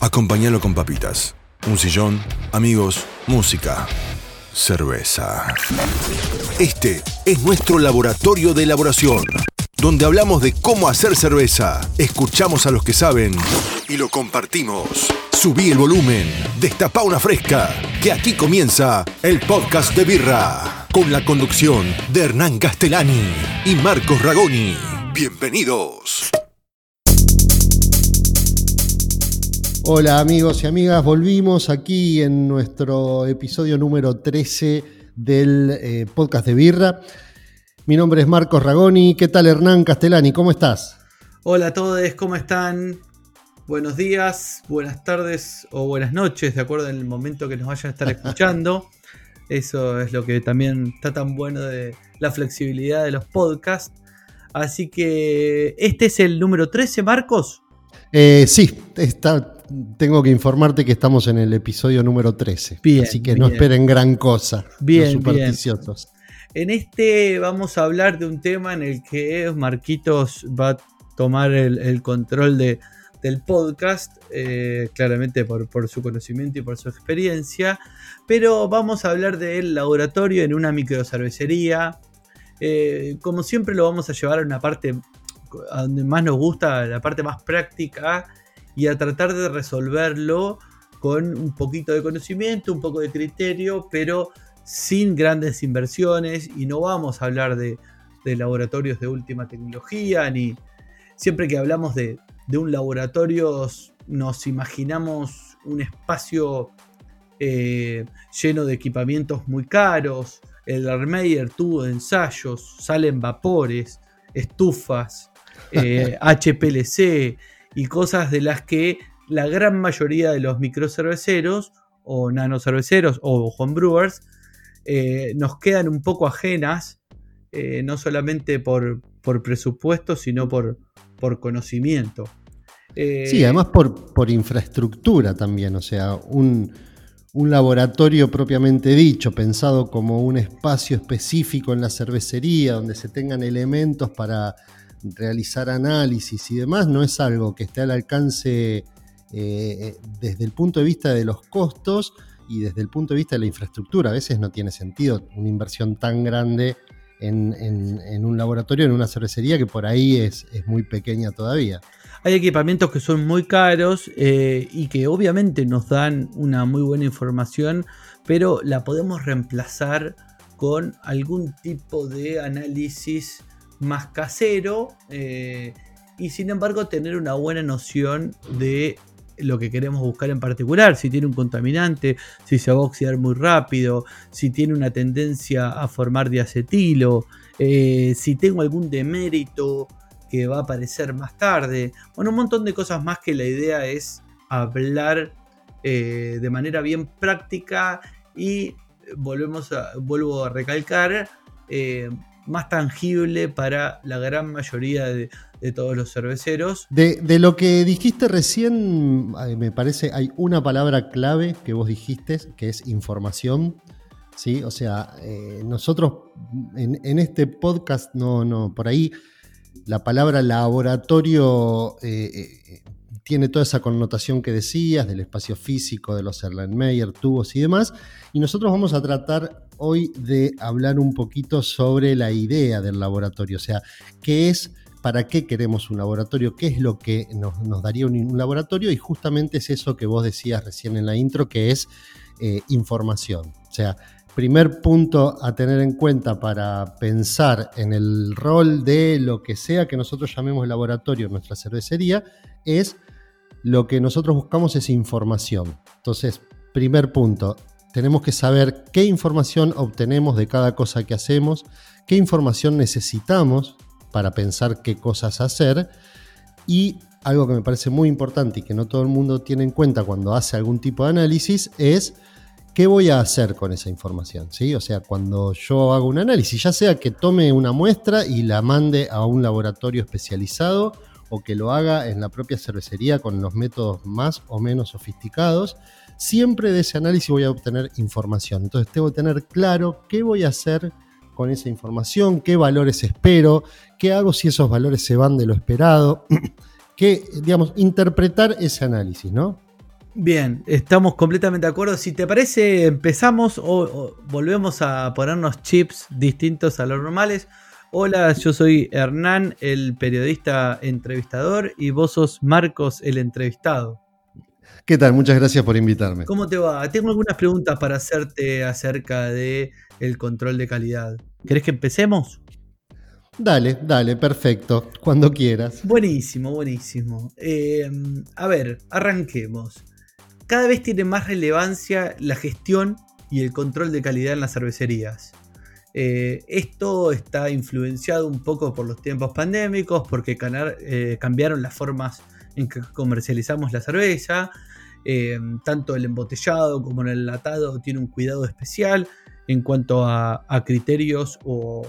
Acompáñalo con papitas, un sillón, amigos, música, cerveza. Este es nuestro laboratorio de elaboración, donde hablamos de cómo hacer cerveza, escuchamos a los que saben y lo compartimos. Subí el volumen, destapa una fresca, que aquí comienza el podcast de Birra, con la conducción de Hernán Castellani y Marcos Ragoni. Bienvenidos. Hola amigos y amigas, volvimos aquí en nuestro episodio número 13 del eh, podcast de Birra. Mi nombre es Marcos Ragoni. ¿Qué tal Hernán Castellani? ¿Cómo estás? Hola a todos, ¿cómo están? Buenos días, buenas tardes o buenas noches, de acuerdo en el momento que nos vayan a estar escuchando. Eso es lo que también está tan bueno de la flexibilidad de los podcasts. Así que este es el número 13, Marcos. Eh, sí, está, tengo que informarte que estamos en el episodio número 13. Bien, así que no esperen gran cosa. Bien, supersticiosos. En este vamos a hablar de un tema en el que Marquitos va a tomar el, control de, del podcast, eh, claramente por, su conocimiento y por su experiencia, pero vamos a hablar del laboratorio en una microcervecería. Eh, como siempre lo vamos a llevar a una parte a donde más nos gusta, la parte más práctica y a tratar de resolverlo con un poquito de conocimiento, un poco de criterio, pero sin grandes inversiones. Y no vamos a hablar de, laboratorios de última tecnología, ni siempre que hablamos de, un laboratorio nos imaginamos un espacio eh, lleno de equipamientos muy caros, el Armeyer tubo de ensayos, salen vapores, estufas, eh, HPLC, y cosas de las que la gran mayoría de los microcerveceros o nanocerveceros o homebrewers eh, nos quedan un poco ajenas, eh, no solamente por, por, presupuesto, sino por, por conocimiento. Eh, sí, además por, por, infraestructura también, o sea, un, un, laboratorio propiamente dicho, pensado como un espacio específico en la cervecería, donde se tengan elementos para realizar análisis y demás no es algo que esté al alcance eh, eh, desde el punto de vista de los costos y desde el punto de vista de la infraestructura. A veces no tiene sentido una inversión tan grande en, un laboratorio, en una cervecería, que por ahí es, muy pequeña todavía. Hay equipamientos que son muy caros eh, y que obviamente nos dan una muy buena información, pero la podemos reemplazar con algún tipo de análisis más casero eh, y sin embargo tener una buena noción de lo que queremos buscar en particular, si tiene un contaminante, si se va a oxidar muy rápido, si tiene una tendencia a formar diacetilo, eh, si tengo algún demérito que va a aparecer más tarde, bueno, un montón de cosas más que la idea es hablar eh, de manera bien práctica y volvemos a, vuelvo a recalcar, más tangible para la gran mayoría de, todos los cerveceros. De, lo que dijiste recién, me parece, hay una palabra clave que vos dijiste, que es información. ¿sí? O sea, eh, nosotros en, este podcast, no, no, por ahí la palabra laboratorio eh, eh, tiene toda esa connotación que decías del espacio físico, de los Erlenmeyer, tubos y demás. Y nosotros vamos a tratar hoy de hablar un poquito sobre la idea del laboratorio, o sea, qué es, para qué queremos un laboratorio, qué es lo que nos, daría un, laboratorio y justamente es eso que vos decías recién en la intro, que es eh, información. O sea, primer punto a tener en cuenta para pensar en el rol de lo que sea que nosotros llamemos laboratorio en nuestra cervecería es lo que nosotros buscamos es información. Entonces, primer punto, tenemos que saber qué información obtenemos de cada cosa que hacemos, qué información necesitamos para pensar qué cosas hacer y algo que me parece muy importante y que no todo el mundo tiene en cuenta cuando hace algún tipo de análisis es qué voy a hacer con esa información. ¿sí? O sea, cuando yo hago un análisis, ya sea que tome una muestra y la mande a un laboratorio especializado o que lo haga en la propia cervecería con los métodos más o menos sofisticados, siempre de ese análisis voy a obtener información. Entonces tengo que tener claro qué voy a hacer con esa información, qué valores espero, qué hago si esos valores se van de lo esperado, qué, digamos, interpretar ese análisis, ¿no? Bien, estamos completamente de acuerdo. Si te parece, empezamos o, volvemos a ponernos chips distintos a los normales. Hola, yo soy Hernán, el periodista entrevistador, y vos sos Marcos, el entrevistado. ¿Qué tal? Muchas gracias por invitarme. ¿Cómo te va? Tengo algunas preguntas para hacerte acerca de el control de calidad. ¿Querés que empecemos? Dale, dale, perfecto, cuando quieras. Buenísimo, buenísimo. Eh, a ver, arranquemos cada vez tiene más relevancia la gestión y el control de calidad en las cervecerías. Eh, esto está influenciado un poco por los tiempos pandémicos, porque eh, cambiaron las formas en que comercializamos la cerveza. Eh, tanto el embotellado como el enlatado tiene un cuidado especial en cuanto a, criterios o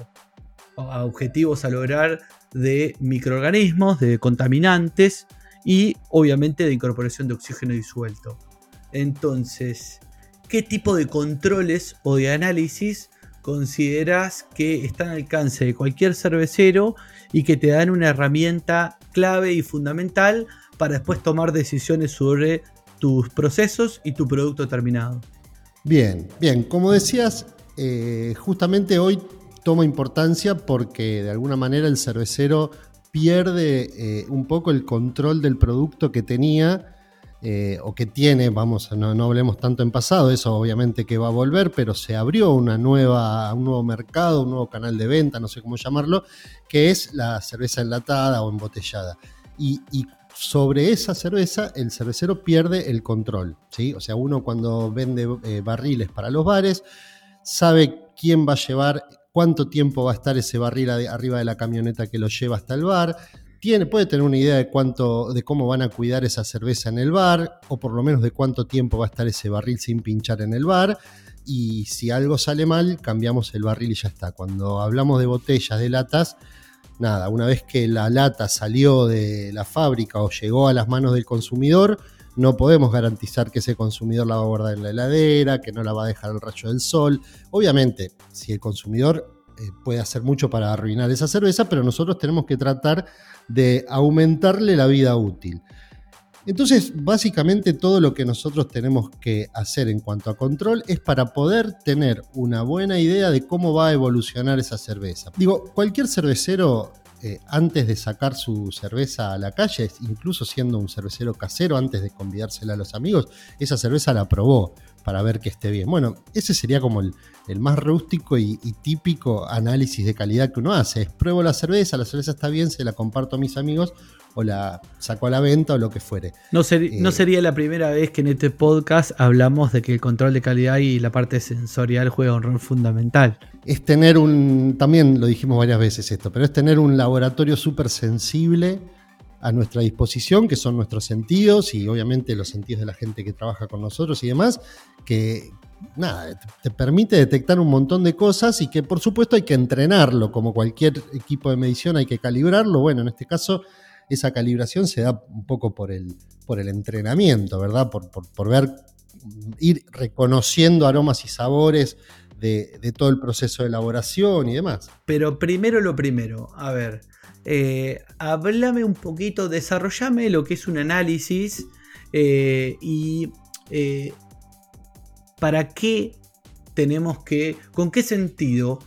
objetivos a lograr de microorganismos, de contaminantes y obviamente de incorporación de oxígeno disuelto. Entonces, ¿qué tipo de controles o de análisis consideras que están al alcance de cualquier cervecero y que te dan una herramienta clave y fundamental para después tomar decisiones sobre tus procesos y tu producto terminado? Bien, bien, como decías, eh, justamente hoy toma importancia porque de alguna manera el cervecero pierde eh, un poco el control del producto que tenía eh, o que tiene, vamos, no, no hablemos tanto en pasado, eso obviamente que va a volver, pero se abrió una nueva, un nuevo mercado, un nuevo canal de venta, no sé cómo llamarlo, que es la cerveza enlatada o embotellada. Y, sobre esa cerveza el cervecero pierde el control, ¿sí? O sea, uno cuando vende eh, barriles para los bares, sabe quién va a llevar cuánto tiempo va a estar ese barril arriba de la camioneta que lo lleva hasta el bar, puede tener una idea de cuánto, de cómo van a cuidar esa cerveza en el bar, o por lo menos de cuánto tiempo va a estar ese barril sin pinchar en el bar. Y si algo sale mal, cambiamos el barril y ya está. Cuando hablamos de botellas, de latas, nada, una vez que la lata salió de la fábrica o llegó a las manos del consumidor, no podemos garantizar que ese consumidor la va a guardar en la heladera, que no la va a dejar al rayo del sol. Obviamente, si el consumidor puede hacer mucho para arruinar esa cerveza, pero nosotros tenemos que tratar de aumentarle la vida útil. Entonces, básicamente todo lo que nosotros tenemos que hacer en cuanto a control es para poder tener una buena idea de cómo va a evolucionar esa cerveza. Digo, cualquier cervecero eh, antes de sacar su cerveza a la calle, incluso siendo un cervecero casero, antes de convidársela a los amigos, esa cerveza la probó para ver que esté bien. Bueno, ese sería como el, más rústico y, típico análisis de calidad que uno hace. Es pruebo la cerveza, la cerveza está bien, se la comparto a mis amigos o la saco a la venta o lo que fuere. No, no eh, sería la primera vez que en este podcast hablamos de que el control de calidad y la parte sensorial juega un rol fundamental. Es tener un, también lo dijimos varias veces esto, pero es tener un laboratorio súper sensible a nuestra disposición, que son nuestros sentidos y obviamente los sentidos de la gente que trabaja con nosotros y demás, que nada, te permite detectar un montón de cosas y que por supuesto hay que entrenarlo, como cualquier equipo de medición hay que calibrarlo, bueno, en este caso esa calibración se da un poco por el, por el entrenamiento, ¿verdad? Por, ver, ir reconociendo aromas y sabores de, todo el proceso de elaboración y demás. Pero primero lo primero, a ver, eh, háblame un poquito, desarrollame lo que es un análisis eh, y eh, para qué tenemos que, con qué sentido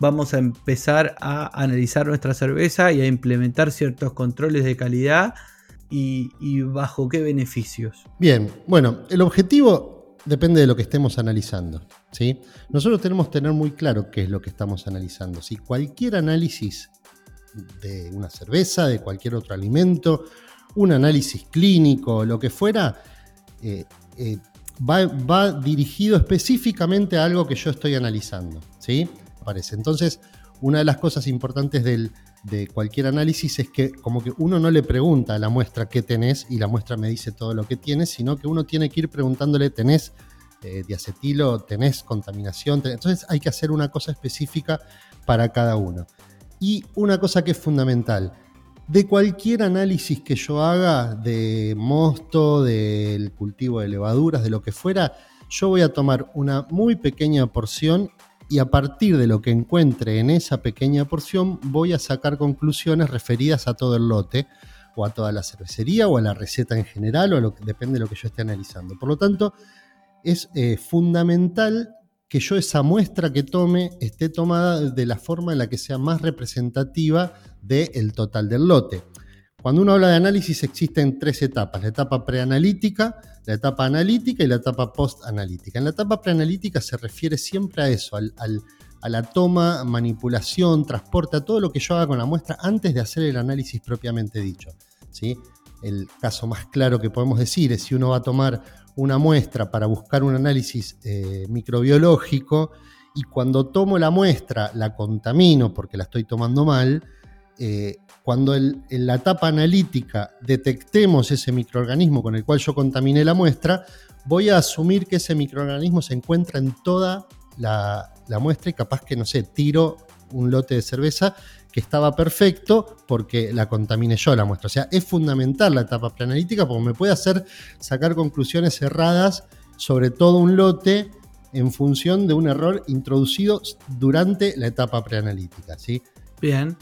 vamos a empezar a analizar nuestra cerveza y a implementar ciertos controles de calidad y, bajo qué beneficios. Bien, bueno, el objetivo depende de lo que estemos analizando. ¿sí? Nosotros tenemos que tener muy claro qué es lo que estamos analizando. Si cualquier análisis de una cerveza, de cualquier otro alimento, un análisis clínico, lo que fuera, eh, eh, va, dirigido específicamente a algo que yo estoy analizando. ¿sí? Entonces, una de las cosas importantes de cualquier análisis es que como que uno no le pregunta a la muestra qué tenés y la muestra me dice todo lo que tienes, sino que uno tiene que ir preguntándole, ¿tenés eh, diacetilo? ¿Tenés contaminación? Entonces hay que hacer una cosa específica para cada uno. Y una cosa que es fundamental, de cualquier análisis que yo haga de mosto, del cultivo de levaduras, de lo que fuera, yo voy a tomar una muy pequeña porción y a partir de lo que encuentre en esa pequeña porción voy a sacar conclusiones referidas a todo el lote o a toda la cervecería o a la receta en general o a lo que depende de lo que yo esté analizando. Por lo tanto, es eh, fundamental que yo esa muestra que tome esté tomada de la forma en la que sea más representativa del total del lote. Cuando uno habla de análisis existen tres etapas, la etapa preanalítica, la etapa analítica y la etapa post-analítica. En la etapa preanalítica se refiere siempre a eso, a la toma, manipulación, transporte, a todo lo que yo haga con la muestra antes de hacer el análisis propiamente dicho. ¿sí? El caso más claro que podemos decir es si uno va a tomar una muestra para buscar un análisis eh, microbiológico y cuando tomo la muestra la contamino porque la estoy tomando mal, eh, cuando en la etapa analítica detectemos ese microorganismo con el cual yo contaminé la muestra, voy a asumir que ese microorganismo se encuentra en toda la, la muestra y capaz que, no sé, tiro un lote de cerveza que estaba perfecto porque la contaminé yo la muestra. O sea, es fundamental la etapa preanalítica porque me puede hacer sacar conclusiones erradas sobre todo un lote en función de un error introducido durante la etapa preanalítica. ¿sí? Bien.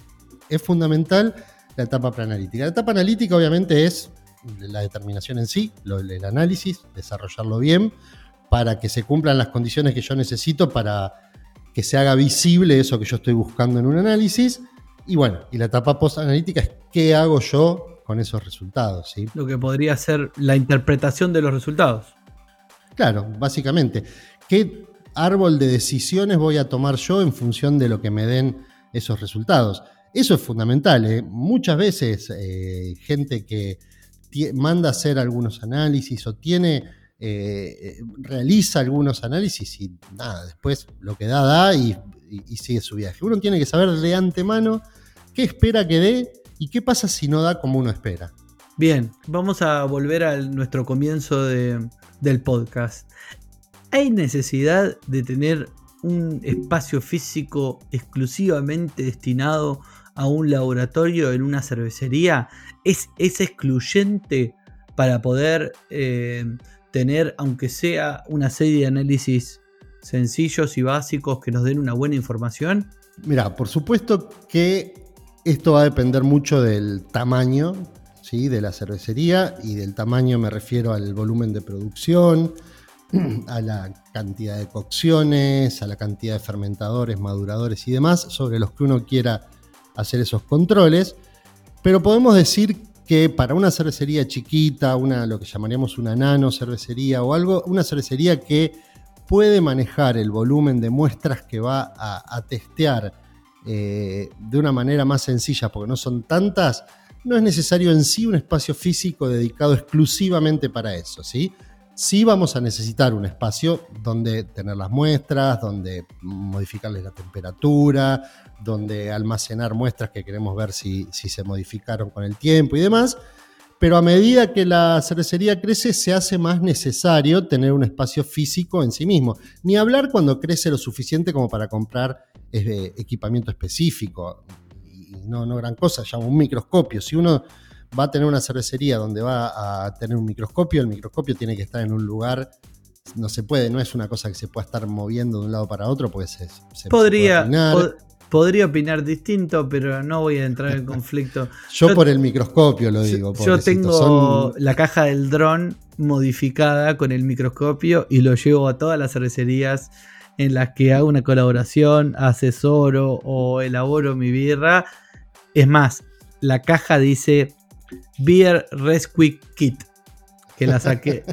Es fundamental la etapa preanalítica. La etapa analítica obviamente es la determinación en sí, el análisis, desarrollarlo bien para que se cumplan las condiciones que yo necesito para que se haga visible eso que yo estoy buscando en un análisis y bueno, y la etapa post-analítica es qué hago yo con esos resultados. ¿sí? Lo que podría ser la interpretación de los resultados. Claro, básicamente. ¿Qué árbol de decisiones voy a tomar yo en función de lo que me den esos resultados? Eso es fundamental. ¿eh? Muchas veces eh, gente que manda a hacer algunos análisis o tiene, eh, realiza algunos análisis y nada, después lo que da, da y y, sigue su viaje. Uno tiene que saber de antemano qué espera que dé y qué pasa si no da como uno espera. Bien, vamos a volver a nuestro comienzo del podcast. ¿Hay necesidad de tener un espacio físico exclusivamente destinado a un laboratorio en una cervecería? ¿Es, es excluyente para poder eh, tener, aunque sea una serie de análisis sencillos y básicos que nos den una buena información? Mira, por supuesto que esto va a depender mucho del tamaño ¿sí? de la cervecería y del tamaño me refiero al volumen de producción, a la cantidad de cocciones, a la cantidad de fermentadores, maduradores y demás sobre los que uno quiera hacer esos controles. Pero podemos decir que para una cervecería chiquita, una, lo que llamaríamos una nano cervecería o algo, una cervecería que puede manejar el volumen de muestras que va a, testear eh, de una manera más sencilla, porque no son tantas, no es necesario en sí un espacio físico dedicado exclusivamente para eso, ¿sí? Sí vamos a necesitar un espacio donde tener las muestras, donde modificarles la temperatura, donde almacenar muestras que queremos ver si, si se modificaron con el tiempo y demás pero a medida que la cervecería crece se hace más necesario tener un espacio físico en sí mismo. Ni hablar cuando crece lo suficiente como para comprar eh, equipamiento específico. Y no, no gran cosa, ya un microscopio. Si uno va a tener una cervecería donde va a tener un microscopio, el microscopio tiene que estar en un lugar no se puede, no es una cosa que se pueda estar moviendo de un lado para otro, pues se, podría, podría opinar distinto, pero no voy a entrar en conflicto. yo, por el microscopio lo digo. Yo tengo la caja del dron modificada con el microscopio y lo llevo a todas las cervecerías en las que hago una colaboración, asesoro o elaboro mi birra. Es más, la caja dice Beer Rescue Kit que la saqué.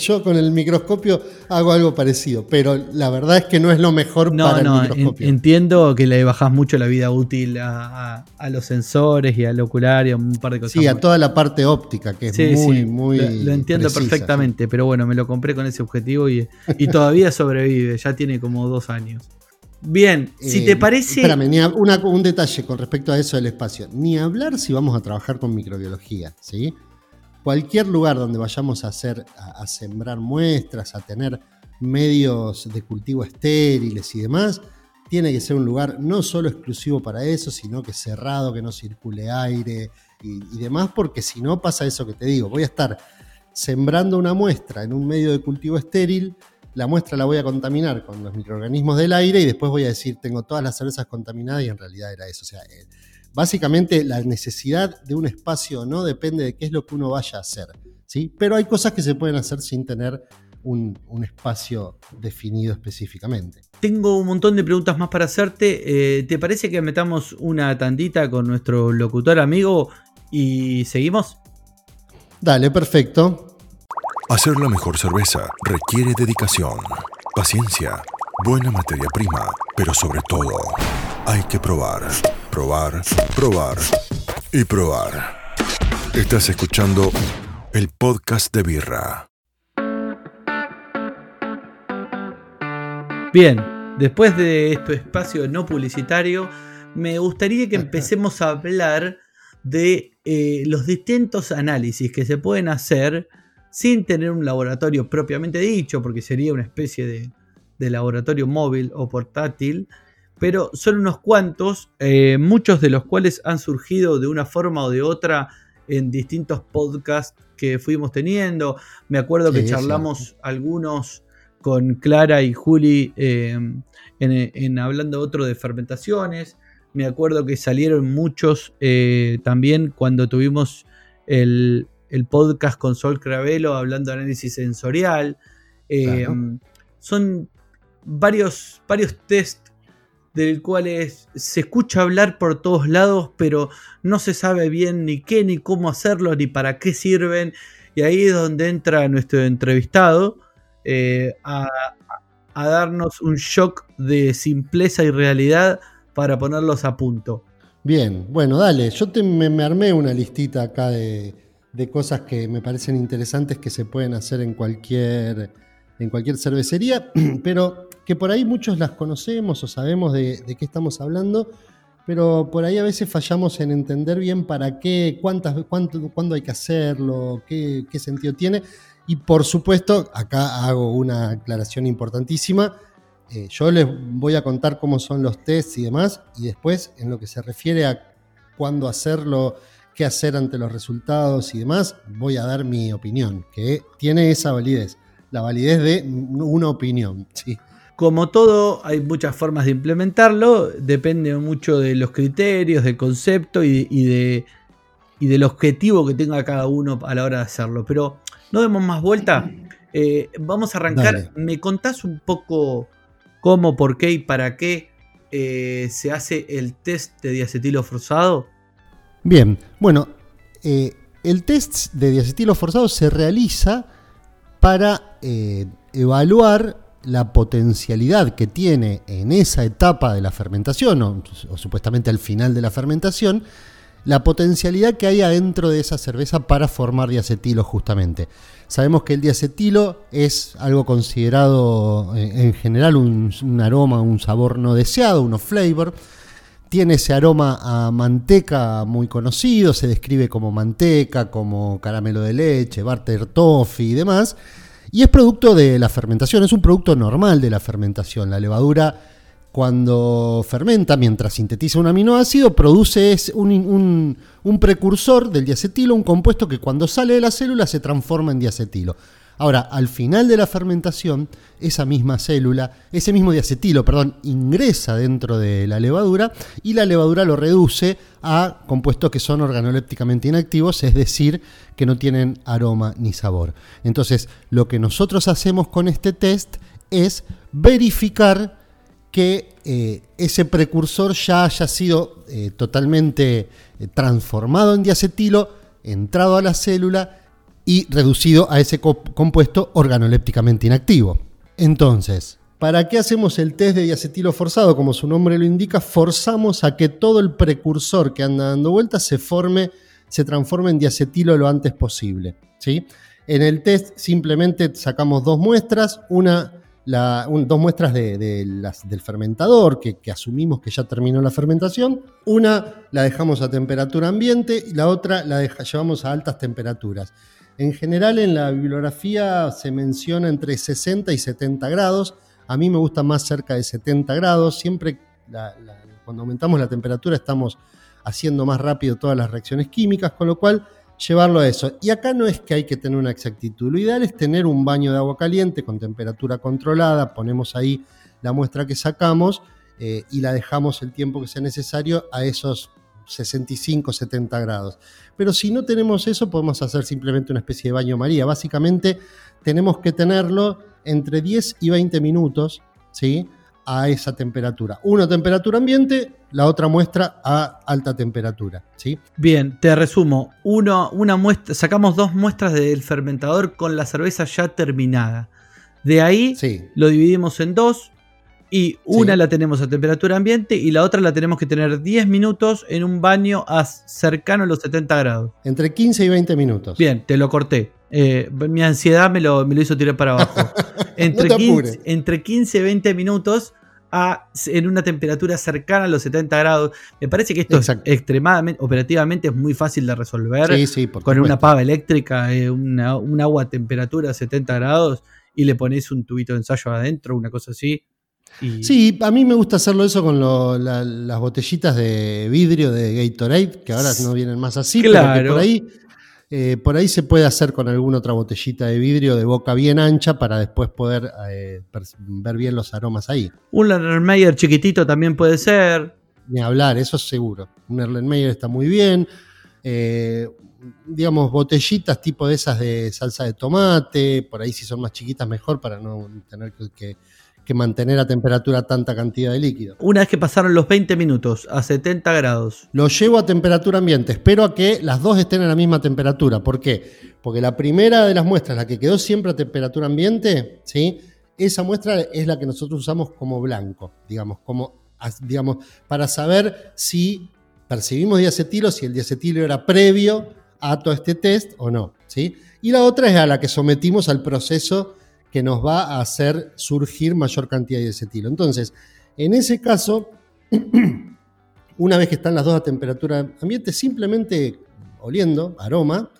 Yo con el microscopio hago algo parecido, pero la verdad es que no es lo mejor para el microscopio. entiendo que le bajás mucho la vida útil a, los sensores y al ocular y a un par de cosas. Sí, a toda la parte óptica, que es muy, muy. Lo, entiendo perfectamente, pero bueno, me lo compré con ese objetivo y, todavía sobrevive, ya tiene como dos años. Bien, si te eh, parece. Espérame, un detalle con respecto a eso del espacio. Ni hablar si vamos a trabajar con microbiología, ¿sí? Cualquier lugar donde vayamos a hacer, a, sembrar muestras, a tener medios de cultivo estériles y demás, tiene que ser un lugar no solo exclusivo para eso, sino que cerrado, que no circule aire y, demás, porque si no pasa eso que te digo, voy a estar sembrando una muestra en un medio de cultivo estéril, la muestra la voy a contaminar con los microorganismos del aire y después voy a decir, tengo todas las cervezas contaminadas y en realidad era eso. Eh, básicamente la necesidad de un espacio no depende de qué es lo que uno vaya a hacer. ¿sí? Pero hay cosas que se pueden hacer sin tener un, espacio definido específicamente. Tengo un montón de preguntas más para hacerte. Eh, ¿Te parece que metamos una tandita con nuestro locutor amigo y seguimos? Dale, perfecto. Hacer la mejor cerveza requiere dedicación, paciencia, buena materia prima, pero sobre todo hay que probar, probar, probar y probar. Estás escuchando el podcast de Birra. Bien, después de este espacio no publicitario, me gustaría que empecemos a hablar de eh, los distintos análisis que se pueden hacer sin tener un laboratorio propiamente dicho, porque sería una especie de, laboratorio móvil o portátil, pero son unos cuantos, eh, muchos de los cuales han surgido de una forma o de otra en distintos podcasts que fuimos teniendo. Me acuerdo que charlamos algunos con Clara y Juli em, en, hablando otro de fermentaciones. Me acuerdo que salieron muchos eh, también cuando tuvimos el, podcast con Sol Cravelo hablando de análisis sensorial. Em, son varios, varios test del cual se escucha hablar por todos lados, pero no se sabe bien ni qué, ni cómo hacerlo, ni para qué sirven. Y ahí es donde entra nuestro entrevistado, eh, a, darnos un shock de simpleza y realidad para ponerlos a punto. Bien, bueno, dale, yo me, armé una listita acá de, cosas que me parecen interesantes que se pueden hacer en cualquier, en cualquier cervecería, pero que por ahí muchos las conocemos o sabemos de, qué estamos hablando, pero por ahí a veces fallamos en entender bien para qué, cuántas, cuánto, cuándo hay que hacerlo, qué, qué sentido tiene. Y por supuesto, acá hago una aclaración importantísima. Eh, yo les voy a contar cómo son los tests y demás, y después en lo que se refiere a cuándo hacerlo, qué hacer ante los resultados y demás, voy a dar mi opinión, que tiene esa validez, la validez de una opinión. ¿sí? Como todo, hay muchas formas de implementarlo, depende mucho de los criterios, del concepto y, de, y del objetivo que tenga cada uno a la hora de hacerlo. Pero no demos más vuelta. Eh, vamos a arrancar. ¿Me contás un poco cómo, por qué y para qué eh, se hace el test de diacetilo forzado? Bien, bueno, eh, el test de diacetilo forzado se realiza para evaluar la potencialidad que tiene en esa etapa de la fermentación, o, supuestamente al final de la fermentación, la potencialidad que hay adentro de esa cerveza para formar diacetilo justamente. Sabemos que el diacetilo es algo considerado eh, en general un, aroma, un sabor no deseado, un flavor. Tiene ese aroma a manteca muy conocido, se describe como manteca, como caramelo de leche, barter toffee y demás. Y es producto de la fermentación, es un producto normal de la fermentación. La levadura cuando fermenta, mientras sintetiza un aminoácido, produce un, precursor del diacetilo, un compuesto que cuando sale de la célula se transforma en diacetilo. Ahora, al final de la fermentación, esa misma célula, ese mismo diacetilo, perdón, ingresa dentro de la levadura y la levadura lo reduce a compuestos que son organolépticamente inactivos, es decir, que no tienen aroma ni sabor. Entonces, lo que nosotros hacemos con este test es verificar que eh, ese precursor ya haya sido eh, totalmente eh, transformado en diacetilo, entrado a la célula y reducido a ese compuesto organolépticamente inactivo. Entonces, ¿para qué hacemos el test de diacetilo forzado? Como su nombre lo indica, forzamos a que todo el precursor que anda dando vueltas se forme, se transforme en diacetilo lo antes posible. ¿sí? En el test simplemente sacamos dos muestras, una dos muestras de, del fermentador, que, asumimos que ya terminó la fermentación. Una la dejamos a temperatura ambiente y la otra la llevamos a altas temperaturas. En general en la bibliografía se menciona entre 60 y 70 grados. A mí me gusta más cerca de 70 grados. Siempre cuando aumentamos la temperatura estamos haciendo más rápido todas las reacciones químicas, con lo cual llevarlo a eso. Y acá no es que hay que tener una exactitud, lo ideal es tener un baño de agua caliente con temperatura controlada, ponemos ahí la muestra que sacamos eh, y la dejamos el tiempo que sea necesario a esos 65, 70 grados. Pero si no tenemos eso, podemos hacer simplemente una especie de baño María. Básicamente tenemos que tenerlo entre 10 y 20 minutos, ¿sí? a esa temperatura. Una temperatura ambiente, la otra muestra a alta temperatura. ¿sí? Bien, te resumo. Uno, una muestra, sacamos dos muestras del fermentador con la cerveza ya terminada. De ahí lo dividimos en dos y una la tenemos a temperatura ambiente y la otra la tenemos que tener 10 minutos en un baño a cercano a los 70 grados. Entre 15 y 20 minutos. Bien, te lo corté. Eh, mi ansiedad me lo, me lo, hizo tirar para abajo. Entre, 15, entre 15 y 20 minutos a, en una temperatura cercana a los 70 grados. Me parece que esto es extremadamente, operativamente es muy fácil de resolver. con una pava eléctrica, eh, un agua a temperatura 70 grados y le pones un tubito de ensayo adentro, una cosa así. Sí, a mí me gusta hacerlo eso con las botellitas de vidrio de Gatorade, que ahora no vienen más así, claro. pero por ahí eh, por ahí se puede hacer con alguna otra botellita de vidrio de boca bien ancha para después poder eh, ver bien los aromas ahí. Un Erlenmeyer chiquitito también puede ser. Ni hablar, eso es seguro. Un Erlenmeyer está muy bien. Eh, digamos, botellitas tipo de esas de salsa de tomate, por ahí si son más chiquitas mejor para no tener que que mantener a temperatura tanta cantidad de líquido. Una vez que pasaron los 20 minutos a 70 grados. Lo llevo a temperatura ambiente. Espero a que las dos estén a la misma temperatura. ¿Por qué? Porque la primera de las muestras, la que quedó siempre a temperatura ambiente, ¿sí? esa muestra es la que nosotros usamos como blanco, digamos, como, digamos, para saber si percibimos diacetilo, si el diacetilo era previo a todo este test o no. ¿sí? Y la otra es a la que sometimos al proceso que nos va a hacer surgir mayor cantidad de acetilo. Entonces, en ese caso, una vez que están las dos a temperatura ambiente, simplemente oliendo, aroma,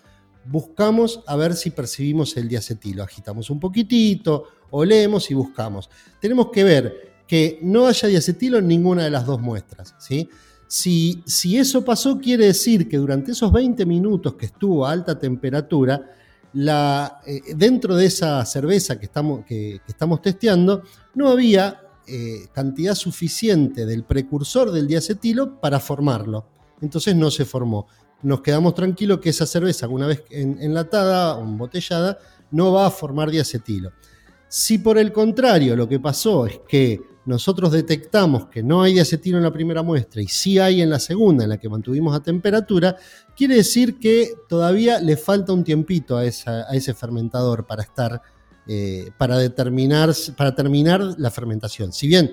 buscamos a ver si percibimos el diacetilo. Agitamos un poquitito, olemos y buscamos. Tenemos que ver que no haya diacetilo en ninguna de las dos muestras. ¿sí? Si, si eso pasó, quiere decir que durante esos 20 minutos que estuvo a alta temperatura, eh, dentro de esa cerveza que estamos, que, estamos testeando, no había eh, cantidad suficiente del precursor del diacetilo para formarlo. Entonces no se formó. Nos quedamos tranquilos que esa cerveza, una vez enlatada o embotellada, no va a formar diacetilo. Si por el contrario lo que pasó es que nosotros detectamos que no hay diacetilo en la primera muestra y sí hay en la segunda, en la que mantuvimos a temperatura, quiere decir que todavía le falta un tiempito a, ese fermentador para estar, eh, para determinar, para terminar la fermentación. Si bien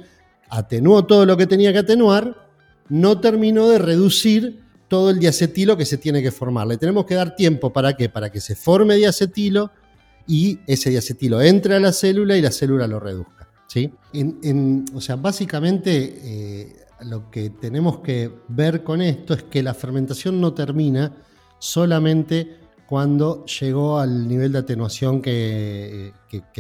atenuó todo lo que tenía que atenuar, no terminó de reducir todo el diacetilo que se tiene que formar. Le tenemos que dar tiempo para qué? Para que se forme diacetilo y ese diacetilo entre a la célula y la célula lo reduzca. ¿Sí? O sea, básicamente eh, lo que tenemos que ver con esto es que la fermentación no termina solamente cuando llegó al nivel de atenuación que,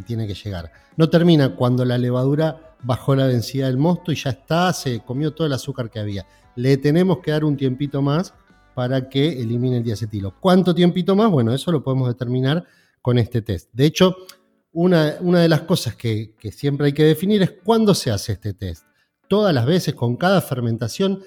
tiene que llegar. No termina cuando la levadura bajó la densidad del mosto y ya está, se comió todo el azúcar que había. Le tenemos que dar un tiempito más para que elimine el diacetilo. ¿Cuánto tiempito más? Bueno, eso lo podemos determinar con este test. De hecho, una, de las cosas que, siempre hay que definir es cuándo se hace este test. Todas las veces, con cada fermentación.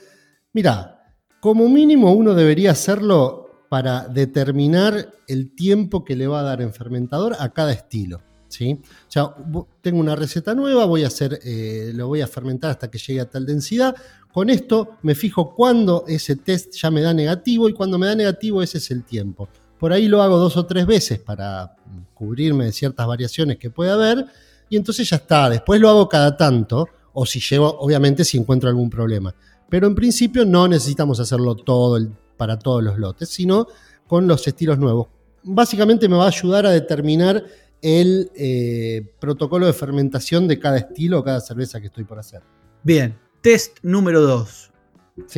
Mira, como mínimo uno debería hacerlo para determinar el tiempo que le va a dar en fermentador a cada estilo. ¿sí? O sea, tengo una receta nueva, voy a hacer, eh, lo voy a fermentar hasta que llegue a tal densidad. Con esto me fijo cuándo ese test ya me da negativo y cuando me da negativo ese es el tiempo. Por ahí lo hago dos o tres veces para cubrirme de ciertas variaciones que puede haber y entonces ya está. Después lo hago cada tanto o si llevo, obviamente, si encuentro algún problema. Pero en principio no necesitamos hacerlo todo para todos los lotes, sino con los estilos nuevos. Básicamente me va a ayudar a determinar el eh, protocolo de fermentación de cada estilo o cada cerveza que estoy por hacer. Bien, test número 2.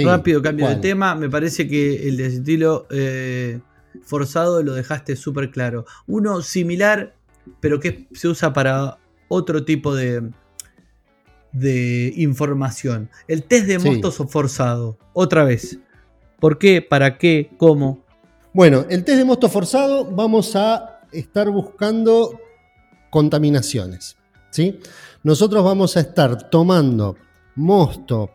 Rápido cambio de tema. Me parece que el de estilo eh, forzado lo dejaste súper claro. Uno similar, pero que se usa para otro tipo de, de información. El test de mosto forzado. Otra vez. ¿Por qué? ¿Para qué? ¿Cómo? Bueno, el test de mosto forzado vamos a estar buscando contaminaciones. ¿sí? Nosotros vamos a estar tomando mosto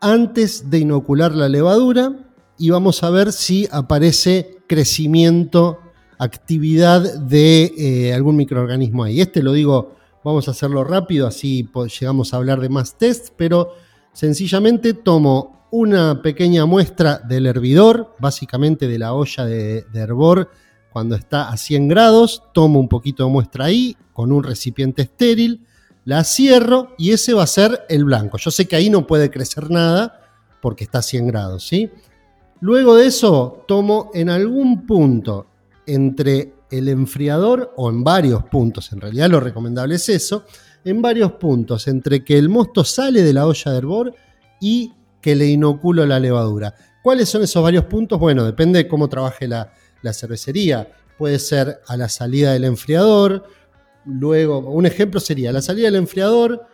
antes de inocular la levadura y vamos a ver si aparece crecimiento, actividad de eh, algún microorganismo ahí. Este lo digo, vamos a hacerlo rápido, así llegamos a hablar de más test, pero sencillamente tomo una pequeña muestra del hervidor, básicamente de la olla de, de hervor cuando está a 100 grados, tomo un poquito de muestra ahí con un recipiente estéril, la cierro y ese va a ser el blanco. Yo sé que ahí no puede crecer nada porque está a 100 grados, ¿sí? Luego de eso, tomo en algún punto entre el enfriador o en varios puntos, en realidad lo recomendable es eso, en varios puntos entre que el mosto sale de la olla de hervor y que le inoculo la levadura. ¿Cuáles son esos varios puntos? Bueno, depende de cómo trabaje la, cervecería. Puede ser a la salida del enfriador, luego, un ejemplo sería la salida del enfriador,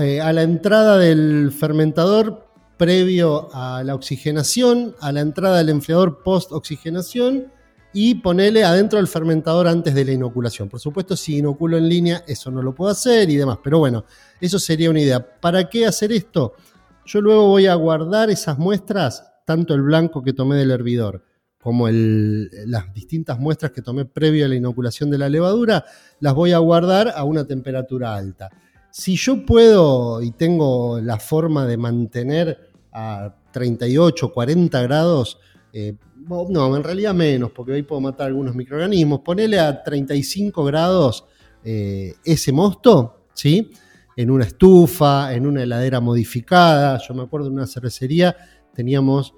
eh, a la entrada del fermentador previo a la oxigenación, a la entrada del enfriador post oxigenación y ponerle adentro del fermentador antes de la inoculación. Por supuesto, si inoculo en línea, eso no lo puedo hacer y demás, pero bueno, eso sería una idea. ¿Para qué hacer esto? Yo luego voy a guardar esas muestras, tanto el blanco que tomé del hervidor, como las distintas muestras que tomé previo a la inoculación de la levadura, las voy a guardar a una temperatura alta. Si yo puedo y tengo la forma de mantener a 38, 40 grados, eh, no, en realidad menos, porque hoy puedo matar algunos microorganismos, ponele a 35 grados eh, ese mosto, ¿sí? En una estufa, en una heladera modificada. Yo me acuerdo en una cervecería teníamos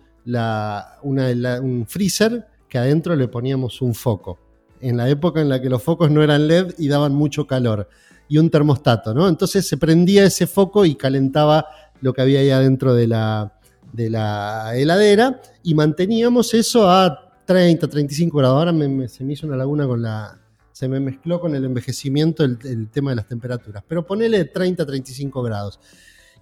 un freezer que adentro le poníamos un foco. En la época en la que los focos no eran LED y daban mucho calor. Y un termostato, ¿no? Entonces se prendía ese foco y calentaba lo que había ahí adentro de la, de la heladera y manteníamos eso a 30, 35 grados. Ahora se me hizo una laguna con la. Se me mezcló con el envejecimiento el, el tema de las temperaturas. Pero ponele 30, 35 grados.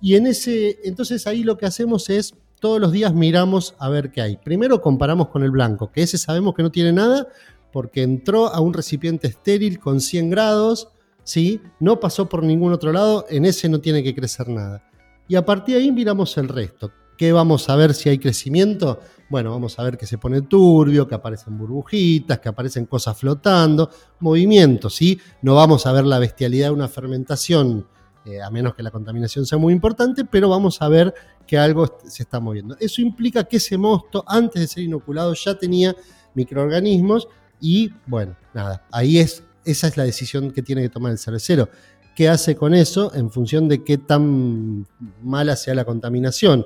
Y en ese. Entonces ahí lo que hacemos es todos los días miramos a ver qué hay. Primero comparamos con el blanco, que ese sabemos que no tiene nada porque entró a un recipiente estéril con 100 grados, ¿sí? no pasó por ningún otro lado, en ese no tiene que crecer nada. Y a partir de ahí miramos el resto. ¿Qué vamos a ver si hay crecimiento? Bueno, vamos a ver que se pone turbio, que aparecen burbujitas, que aparecen cosas flotando, movimiento, ¿sí? No vamos a ver la bestialidad de una fermentación eh, a menos que la contaminación sea muy importante, pero vamos a ver que algo se está moviendo. Eso implica que ese mosto, antes de ser inoculado, ya tenía microorganismos y, bueno, nada, ahí es, esa es la decisión que tiene que tomar el cervecero. ¿Qué hace con eso en función de qué tan mala sea la contaminación?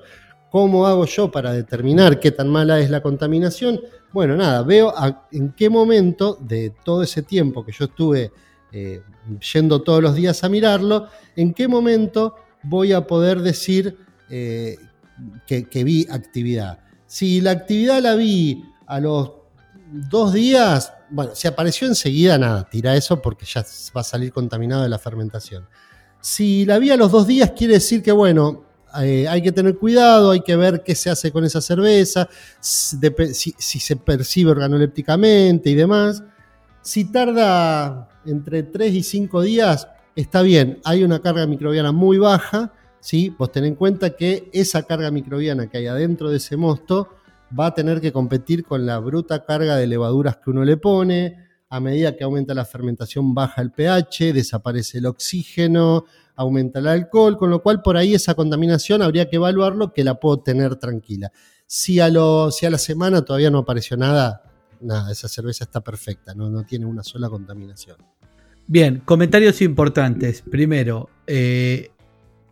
¿Cómo hago yo para determinar qué tan mala es la contaminación? Bueno, nada, veo en qué momento de todo ese tiempo que yo estuve eh, yendo todos los días a mirarlo, en qué momento voy a poder decir eh, que, vi actividad. Si la actividad la vi a los dos días, bueno, si apareció enseguida, nada, tira eso porque ya va a salir contaminado de la fermentación. Si la vi a los dos días, quiere decir que, bueno, eh, hay que tener cuidado, hay que ver qué se hace con esa cerveza, si, se percibe organolépticamente y demás. Si tarda entre 3 y 5 días, está bien, hay una carga microbiana muy baja, ¿sí? Vos ten en cuenta que esa carga microbiana que hay adentro de ese mosto va a tener que competir con la bruta carga de levaduras que uno le pone, a medida que aumenta la fermentación baja el pH, desaparece el oxígeno, aumenta el alcohol, con lo cual por ahí esa contaminación habría que evaluarlo que la puedo tener tranquila. Si a, lo, si a la semana todavía no apareció nada, nada, esa cerveza está perfecta, no, no tiene una sola contaminación. Bien, comentarios importantes. Primero, eh,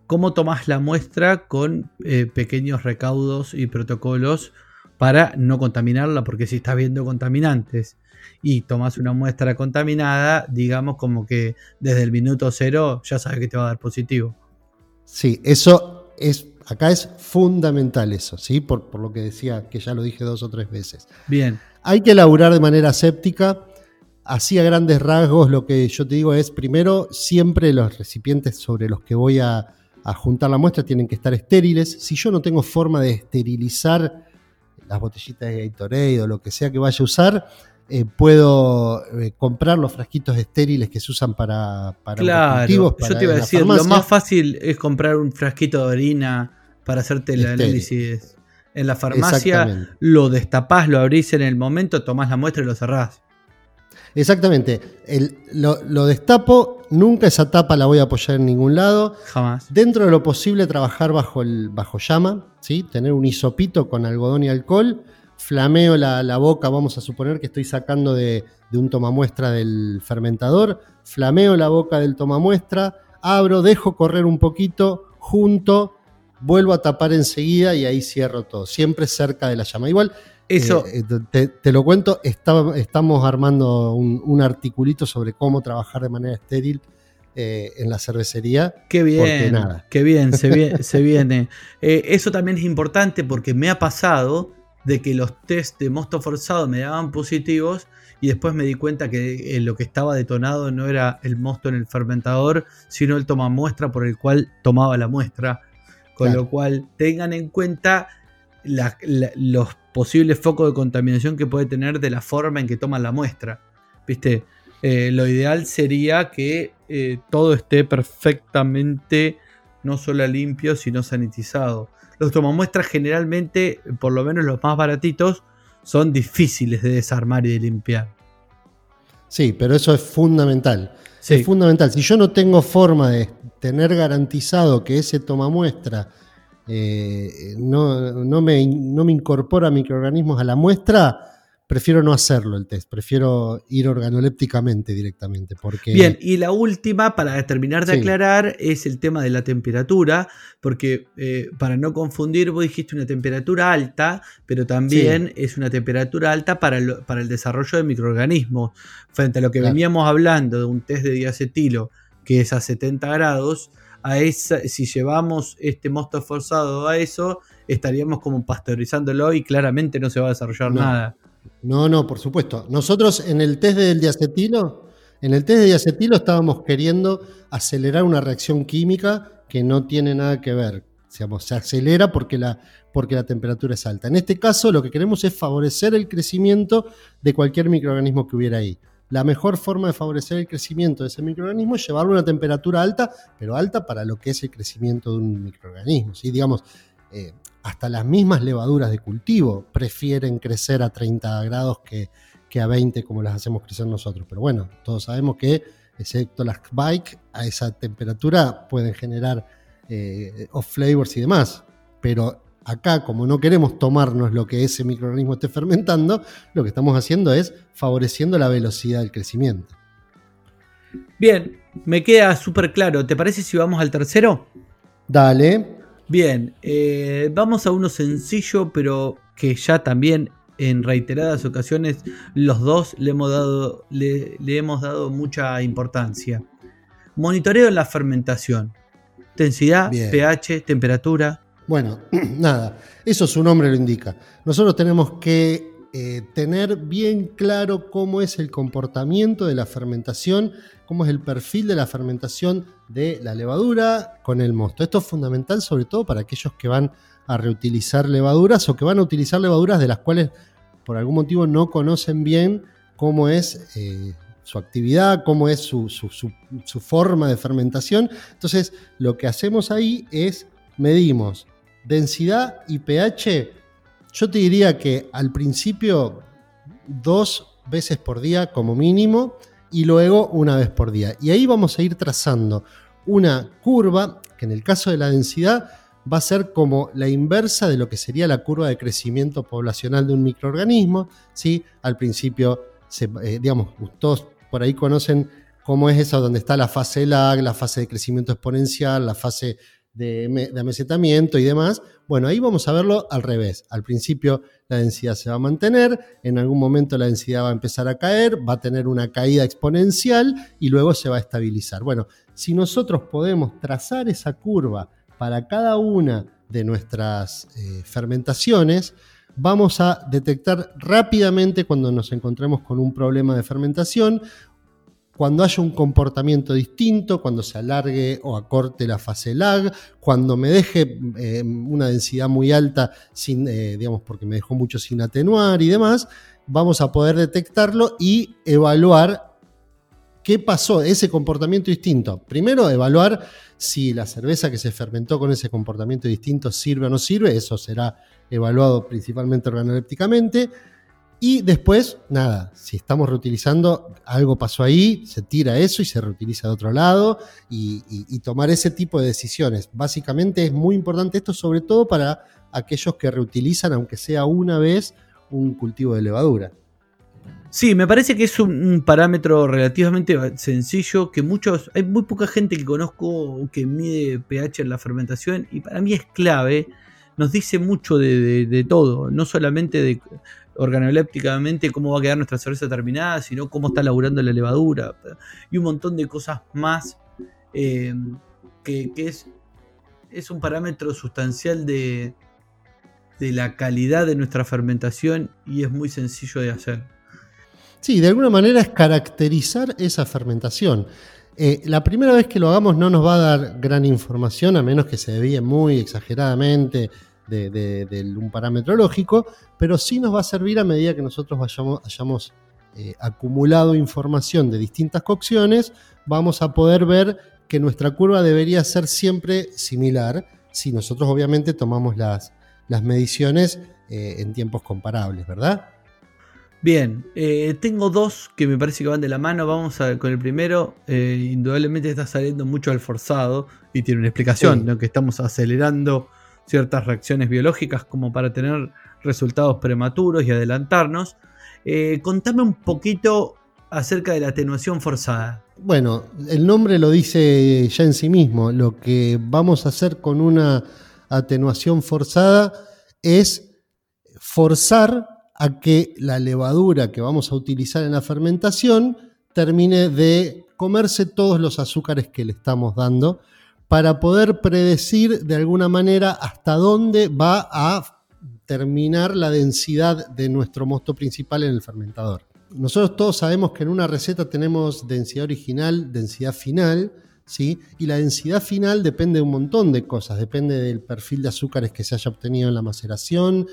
¿cómo tomás la muestra con eh, pequeños recaudos y protocolos para no contaminarla? Porque si estás viendo contaminantes y tomas una muestra contaminada, digamos como que desde el minuto cero ya sabes que te va a dar positivo. Sí, eso es acá es fundamental eso, ¿sí? Por, por, lo que decía, que ya lo dije dos o tres veces. Bien. Hay que elaborar de manera séptica. Así a grandes rasgos lo que yo te digo es, primero, siempre los recipientes sobre los que voy a, juntar la muestra tienen que estar estériles. Si yo no tengo forma de esterilizar las botellitas de Gatorade o lo que sea que vaya a usar, eh, puedo eh, comprar los frasquitos estériles que se usan para, para claro, Yo te iba a decir, lo más fácil es comprar un frasquito de orina para hacerte el análisis. En la farmacia lo destapás, lo abrís en el momento, tomás la muestra y lo cerrás. Exactamente. lo, destapo, nunca esa tapa la voy a apoyar en ningún lado. Jamás. Dentro de lo posible, trabajar bajo, el, bajo llama, ¿sí? tener un hisopito con algodón y alcohol. Flameo la, boca, vamos a suponer que estoy sacando de, de un tomamuestra del fermentador. Flameo la boca del tomamuestra, abro, dejo correr un poquito, junto, vuelvo a tapar enseguida y ahí cierro todo, siempre cerca de la llama. Igual, eso eh, eh, te, lo cuento, estamos armando un, articulito sobre cómo trabajar de manera estéril eh, en la cervecería. Qué bien, nada. qué bien, se, viene. eso también es importante porque me ha pasado de que los test de mosto forzado me daban positivos y después me di cuenta que lo que estaba detonado no era el mosto en el fermentador, sino el toma muestra por el cual tomaba la muestra. Con lo cual tengan en cuenta los posibles focos de contaminación que puede tener de la forma en que toman la muestra. ¿Viste? Eh, lo ideal sería que eh, todo esté perfectamente no solo limpio, sino sanitizado. Los tomamuestras generalmente, por lo menos los más baratitos, son difíciles de desarmar y de limpiar. Sí, pero eso es fundamental. Es fundamental. Si yo no tengo forma de tener garantizado que ese toma muestra eh, no, no, me, no me incorpora microorganismos a la muestra, prefiero no hacerlo el test, prefiero ir organolépticamente directamente. Porque... Bien, y la última, para terminar de aclarar, es el tema de la temperatura, porque eh, para no confundir, vos dijiste una temperatura alta, pero también es una temperatura alta para el, para el desarrollo de microorganismos. Frente a lo que veníamos hablando de un test de diacetilo, que es a 70 grados, a esa, si llevamos este mosto forzado a eso, estaríamos como pasteurizándolo y claramente no se va a desarrollar nada. No, no, por supuesto. Nosotros en el test del diacetilo, en el test de diacetilo estábamos queriendo acelerar una reacción química que no tiene nada que ver. se acelera porque la, porque la temperatura es alta. En este caso, lo que queremos es favorecer el crecimiento de cualquier microorganismo que hubiera ahí. La mejor forma de favorecer el crecimiento de ese microorganismo es llevarlo a una temperatura alta, pero alta para lo que es el crecimiento de un microorganismo. ¿sí? Digamos, eh, hasta las mismas levaduras de cultivo prefieren crecer a 30 grados que, a 20 como las hacemos crecer nosotros. Pero bueno, todos sabemos que, excepto las bike, a esa temperatura pueden generar eh, off flavors y demás. Pero acá, como no queremos tomarnos lo que ese microorganismo esté fermentando, lo que estamos haciendo es favoreciendo la velocidad del crecimiento. Bien, me queda súper claro. ¿Te parece si vamos al tercero? Dale. Bien, eh, vamos a uno sencillo, pero que ya también en reiteradas ocasiones los dos le hemos dado, le, hemos dado mucha importancia. Monitoreo en la fermentación. Densidad, pH, temperatura. Bueno, nada, eso su nombre lo indica. Nosotros tenemos que eh, tener bien claro cómo es el comportamiento de la fermentación, cómo es el perfil de la fermentación de la levadura con el mosto. Esto es fundamental sobre todo para aquellos que van a reutilizar levaduras o que van a utilizar levaduras de las cuales por algún motivo no conocen bien cómo es eh, su actividad, cómo es su, su forma de fermentación. Entonces lo que hacemos ahí es medimos densidad y pH yo te diría que al principio dos veces por día como mínimo y luego una vez por día. Y ahí vamos a ir trazando una curva que en el caso de la densidad va a ser como la inversa de lo que sería la curva de crecimiento poblacional de un microorganismo. ¿sí? Al principio, eh, digamos, todos por ahí conocen cómo es eso, donde está la fase lag, la fase de crecimiento exponencial, la fase de, amesetamiento y demás. Bueno, ahí vamos a verlo al revés. Al principio la densidad se va a mantener, en algún momento la densidad va a empezar a caer, va a tener una caída exponencial y luego se va a estabilizar. Bueno, si nosotros podemos trazar esa curva para cada una de nuestras eh, fermentaciones, vamos a detectar rápidamente cuando nos encontremos con un problema de fermentación cuando haya un comportamiento distinto, cuando se alargue o acorte la fase lag, cuando me deje eh, una densidad muy alta, sin, eh, digamos, porque me dejó mucho sin atenuar y demás, vamos a poder detectarlo y evaluar qué pasó, ese comportamiento distinto. Primero, evaluar si la cerveza que se fermentó con ese comportamiento distinto sirve o no sirve, eso será evaluado principalmente organolépticamente. Y después, nada, si estamos reutilizando, algo pasó ahí, se tira eso y se reutiliza de otro lado y, tomar ese tipo de decisiones. Básicamente es muy importante esto, sobre todo para aquellos que reutilizan, aunque sea una vez, un cultivo de levadura. Sí, me parece que es un, parámetro relativamente sencillo que muchos, hay muy poca gente que conozco que mide pH en la fermentación y para mí es clave, nos dice mucho de, todo, no solamente de organolépticamente cómo va a quedar nuestra cerveza terminada, sino cómo está laburando la levadura y un montón de cosas más eh, que, es, es un parámetro sustancial de, de la calidad de nuestra fermentación y es muy sencillo de hacer. Sí, de alguna manera es caracterizar esa fermentación. Eh, la primera vez que lo hagamos no nos va a dar gran información, a menos que se desvíe muy exageradamente de, un parámetro lógico, pero sí nos va a servir a medida que nosotros vayamos, hayamos eh, acumulado información de distintas cocciones, vamos a poder ver que nuestra curva debería ser siempre similar si nosotros obviamente tomamos las, las mediciones eh, en tiempos comparables, ¿verdad? Bien, eh, tengo dos que me parece que van de la mano. Vamos a, con el primero. Eh, indudablemente está saliendo mucho al forzado y tiene una explicación, que estamos acelerando ciertas reacciones biológicas como para tener resultados prematuros y adelantarnos. Eh, contame un poquito acerca de la atenuación forzada. Bueno, el nombre lo dice ya en sí mismo. Lo que vamos a hacer con una atenuación forzada es forzar a que la levadura que vamos a utilizar en la fermentación termine de comerse todos los azúcares que le estamos dando para poder predecir de alguna manera hasta dónde va a terminar la densidad de nuestro mosto principal en el fermentador. Nosotros todos sabemos que en una receta tenemos densidad original, densidad final, ¿sí? Y la densidad final depende de un montón de cosas, depende del perfil de azúcares que se haya obtenido en la maceración,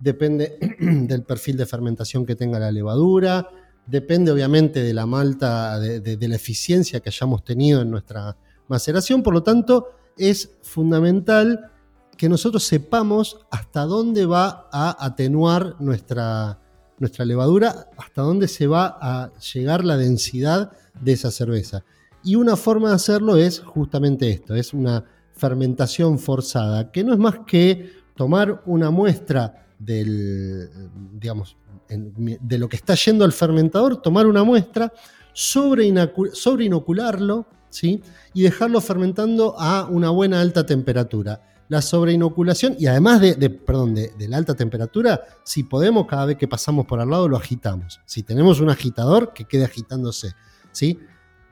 depende del perfil de fermentación que tenga la levadura, depende obviamente de la malta, de, la eficiencia que hayamos tenido en nuestra maceración, por lo tanto es fundamental que nosotros sepamos hasta dónde va a atenuar nuestra, nuestra levadura, hasta dónde se va a llegar la densidad de esa cerveza. Y una forma de hacerlo es justamente esto, es una fermentación forzada, que no es más que tomar una muestra del, digamos, de lo que está yendo al fermentador, tomar una muestra, sobre, inocularlo ¿sí? y dejarlo fermentando a una buena alta temperatura. La sobreinoculación, y además de, perdón, de, la alta temperatura, si podemos, cada vez que pasamos por al lado lo agitamos. Si tenemos un agitador, que quede agitándose. ¿sí?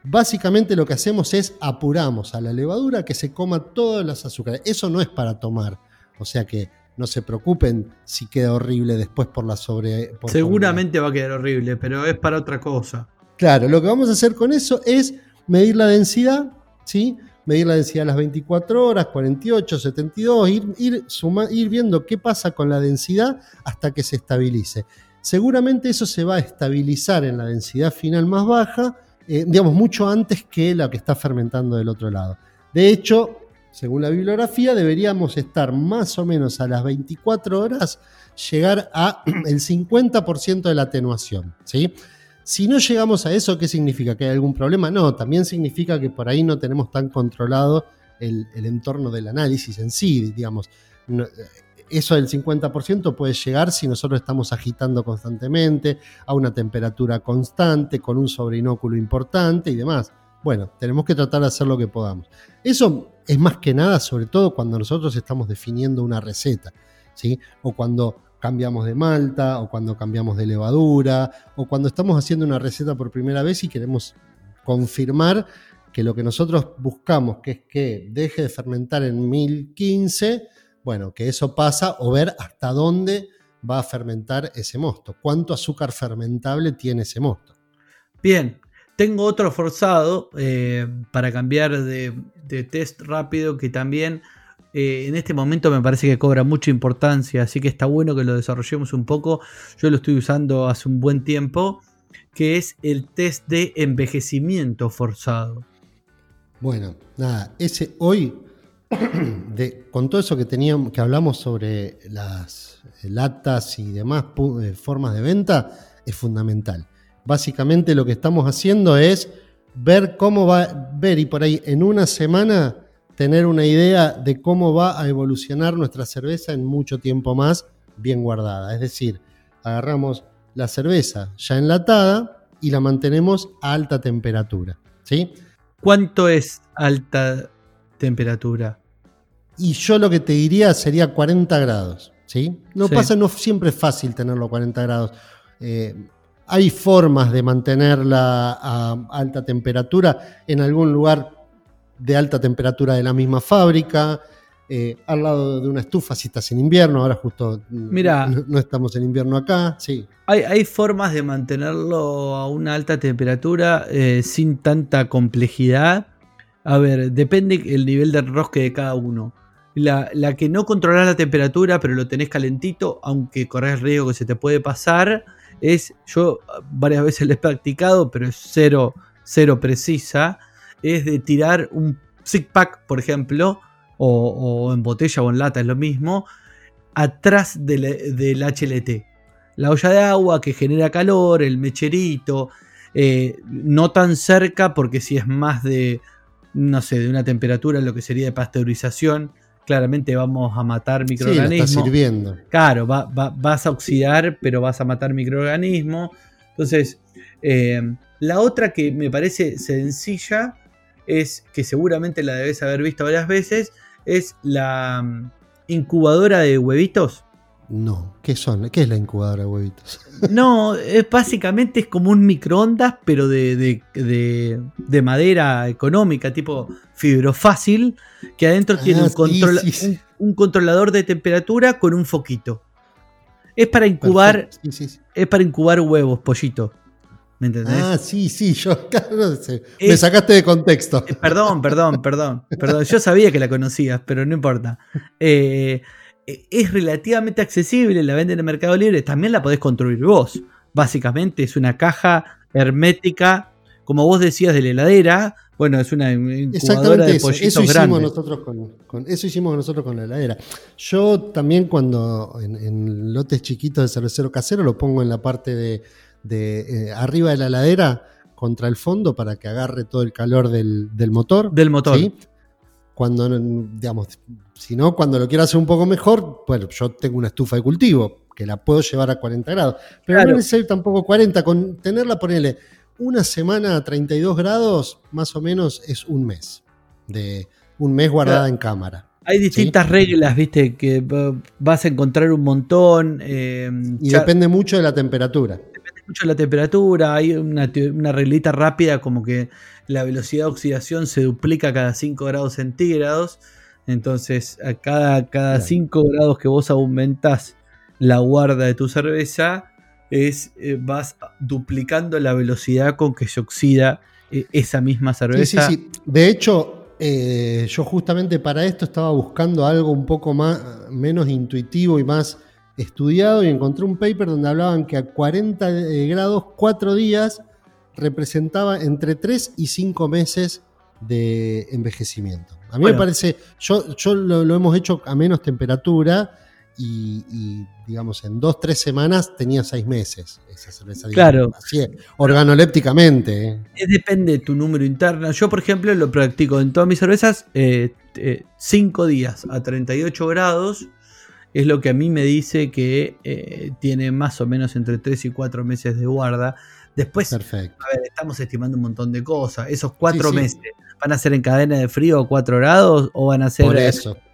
Básicamente lo que hacemos es apuramos a la levadura que se coma todas las azúcares. Eso no es para tomar. O sea que no se preocupen si queda horrible después por la sobre. Seguramente va a quedar horrible, pero es para otra cosa. Claro, lo que vamos a hacer con eso es medir la densidad, ¿sí? Medir la densidad a las 24 horas, 48, 72, ir, ir, ir viendo qué pasa con la densidad hasta que se estabilice. Seguramente eso se va a estabilizar en la densidad final más baja, eh, digamos, mucho antes que la que está fermentando del otro lado. De hecho, según la bibliografía, deberíamos estar más o menos a las 24 horas, llegar a el 50% de la atenuación. ¿sí? Si no llegamos a eso, ¿qué significa? ¿Que hay algún problema? No, también significa que por ahí no tenemos tan controlado el, entorno del análisis en sí, digamos. eso del 50% puede llegar si nosotros estamos agitando constantemente, a una temperatura constante, con un sobreínóculo importante y demás. Bueno, tenemos que tratar de hacer lo que podamos. Eso es más que nada, sobre todo cuando nosotros estamos definiendo una receta, ¿sí? O cuando cambiamos de malta, o cuando cambiamos de levadura, o cuando estamos haciendo una receta por primera vez y queremos confirmar que lo que nosotros buscamos, que es que deje de fermentar en 1015, bueno, que eso pasa, o ver hasta dónde va a fermentar ese mosto, cuánto azúcar fermentable tiene ese mosto. Bien, tengo otro forzado eh, para cambiar de, test rápido que también eh, en este momento me parece que cobra mucha importancia, así que está bueno que lo desarrollemos un poco. Yo lo estoy usando hace un buen tiempo, que es el test de envejecimiento forzado. Bueno, nada, ese hoy, de, con todo eso que teníamos, que hablamos sobre las latas y demás eh, formas de venta, es fundamental. Básicamente lo que estamos haciendo es ver cómo va, ver y por ahí en una semana tener una idea de cómo va a evolucionar nuestra cerveza en mucho tiempo más bien guardada. Es decir, agarramos la cerveza ya enlatada y la mantenemos a alta temperatura. ¿sí? ¿Cuánto es alta temperatura? Y yo lo que te diría sería 40 grados. ¿sí? No pasa, no siempre es fácil tenerlo a 40 grados. Eh, hay formas de mantenerla a alta temperatura en algún lugar de alta temperatura de la misma fábrica, eh, al lado de una estufa si estás en invierno, ahora justo Mira, no, estamos en invierno acá, sí. Hay, formas de mantenerlo a una alta temperatura eh, sin tanta complejidad. A ver, depende el nivel de rosque de cada uno. La, la que no controlas la temperatura, pero lo tenés calentito, aunque corres el riesgo que se te puede pasar, es, yo varias veces lo he practicado, pero es cero, cero precisa, es de tirar un zig pack, por ejemplo, o, en botella o en lata, es lo mismo, atrás del, del, HLT. La olla de agua que genera calor, el mecherito, eh, no tan cerca porque si es más de, no sé, de una temperatura, lo que sería de pasteurización, claramente vamos a matar microorganismos. Sí, sirviendo. Claro, vas a oxidar, pero vas a matar microorganismos. Entonces, eh, la otra que me parece sencilla es que seguramente la debes haber visto varias veces, es la mm, incubadora de huevitos. No, ¿qué son? ¿Qué es la incubadora de huevitos? No, es, básicamente es como un microondas, pero de, de, madera económica, tipo fibrofácil, que adentro tiene ah, un, Un, controlador de temperatura con un foquito. Es para incubar, es para incubar huevos, pollito. ¿Me entendés? Ah, sí, sí, yo me sacaste de contexto. Eh, perdón, perdón, perdón, perdón. Yo sabía que la conocías, pero no importa. Eh, e, es relativamente accesible, la venden en el Mercado Libre, también la podés construir vos. Básicamente es una caja hermética, como vos decías de la heladera, bueno, es una incubadora de eso, eso hicimos nosotros con, eso hicimos nosotros con la heladera. Yo también cuando en, lotes chiquitos de cervecero casero lo pongo en la parte de, eh, arriba de la heladera contra el fondo para que agarre todo el calor del, motor. Del motor. ¿sí? Cuando, digamos, si no, cuando lo quiero hacer un poco mejor, bueno, yo tengo una estufa de cultivo que la puedo llevar a 40 grados. Pero no es necesario tampoco 40, con tenerla, ponele una semana a 32 grados, más o menos es un mes. De un mes guardada en cámara. Hay distintas reglas, viste, que vas a encontrar un montón. Eh, y depende mucho de la temperatura. Mucho la temperatura. Hay una, una reglita rápida como que la velocidad de oxidación se duplica cada 5 grados centígrados. Entonces, a cada, cada 5 grados que vos aumentás la guarda de tu cerveza, es, eh, vas duplicando la velocidad con que se oxida eh, esa misma cerveza. Sí, sí, sí. De hecho, eh, yo justamente para esto estaba buscando algo un poco más, menos intuitivo y más estudiado y encontré un paper donde hablaban que a 40 grados, 4 días representaba entre 3 y 5 meses de envejecimiento. A mí me parece, yo, yo lo, hemos hecho a menos temperatura y, digamos, en dos, tres semanas tenía seis meses esa cerveza. Claro. así es, organolépticamente. ¿eh? Depende de tu número interno. Yo, por ejemplo, lo practico en todas mis cervezas, eh, eh, cinco días a 38 grados es lo que a mí me dice que tiene más o menos entre 3 y 4 meses de guarda. Después, Perfecto. a ver, estamos estimando un montón de cosas. Esos cuatro meses, ¿van a ser en cadena de frío a 4 grados o van a ser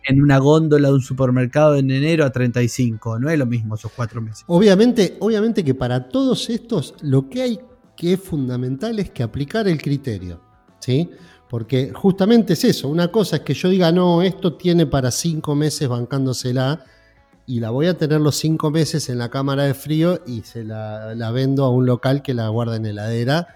en una góndola de un supermercado en enero a 35? No es lo mismo esos cuatro meses. Obviamente, obviamente que para todos estos lo que hay que es fundamental es que aplicar el criterio. ¿sí? Porque justamente es eso. Una cosa es que yo diga, no, esto tiene para cinco meses bancándosela y la voy a tener los cinco meses en la cámara de frío y se la, vendo a un local que la guarda en heladera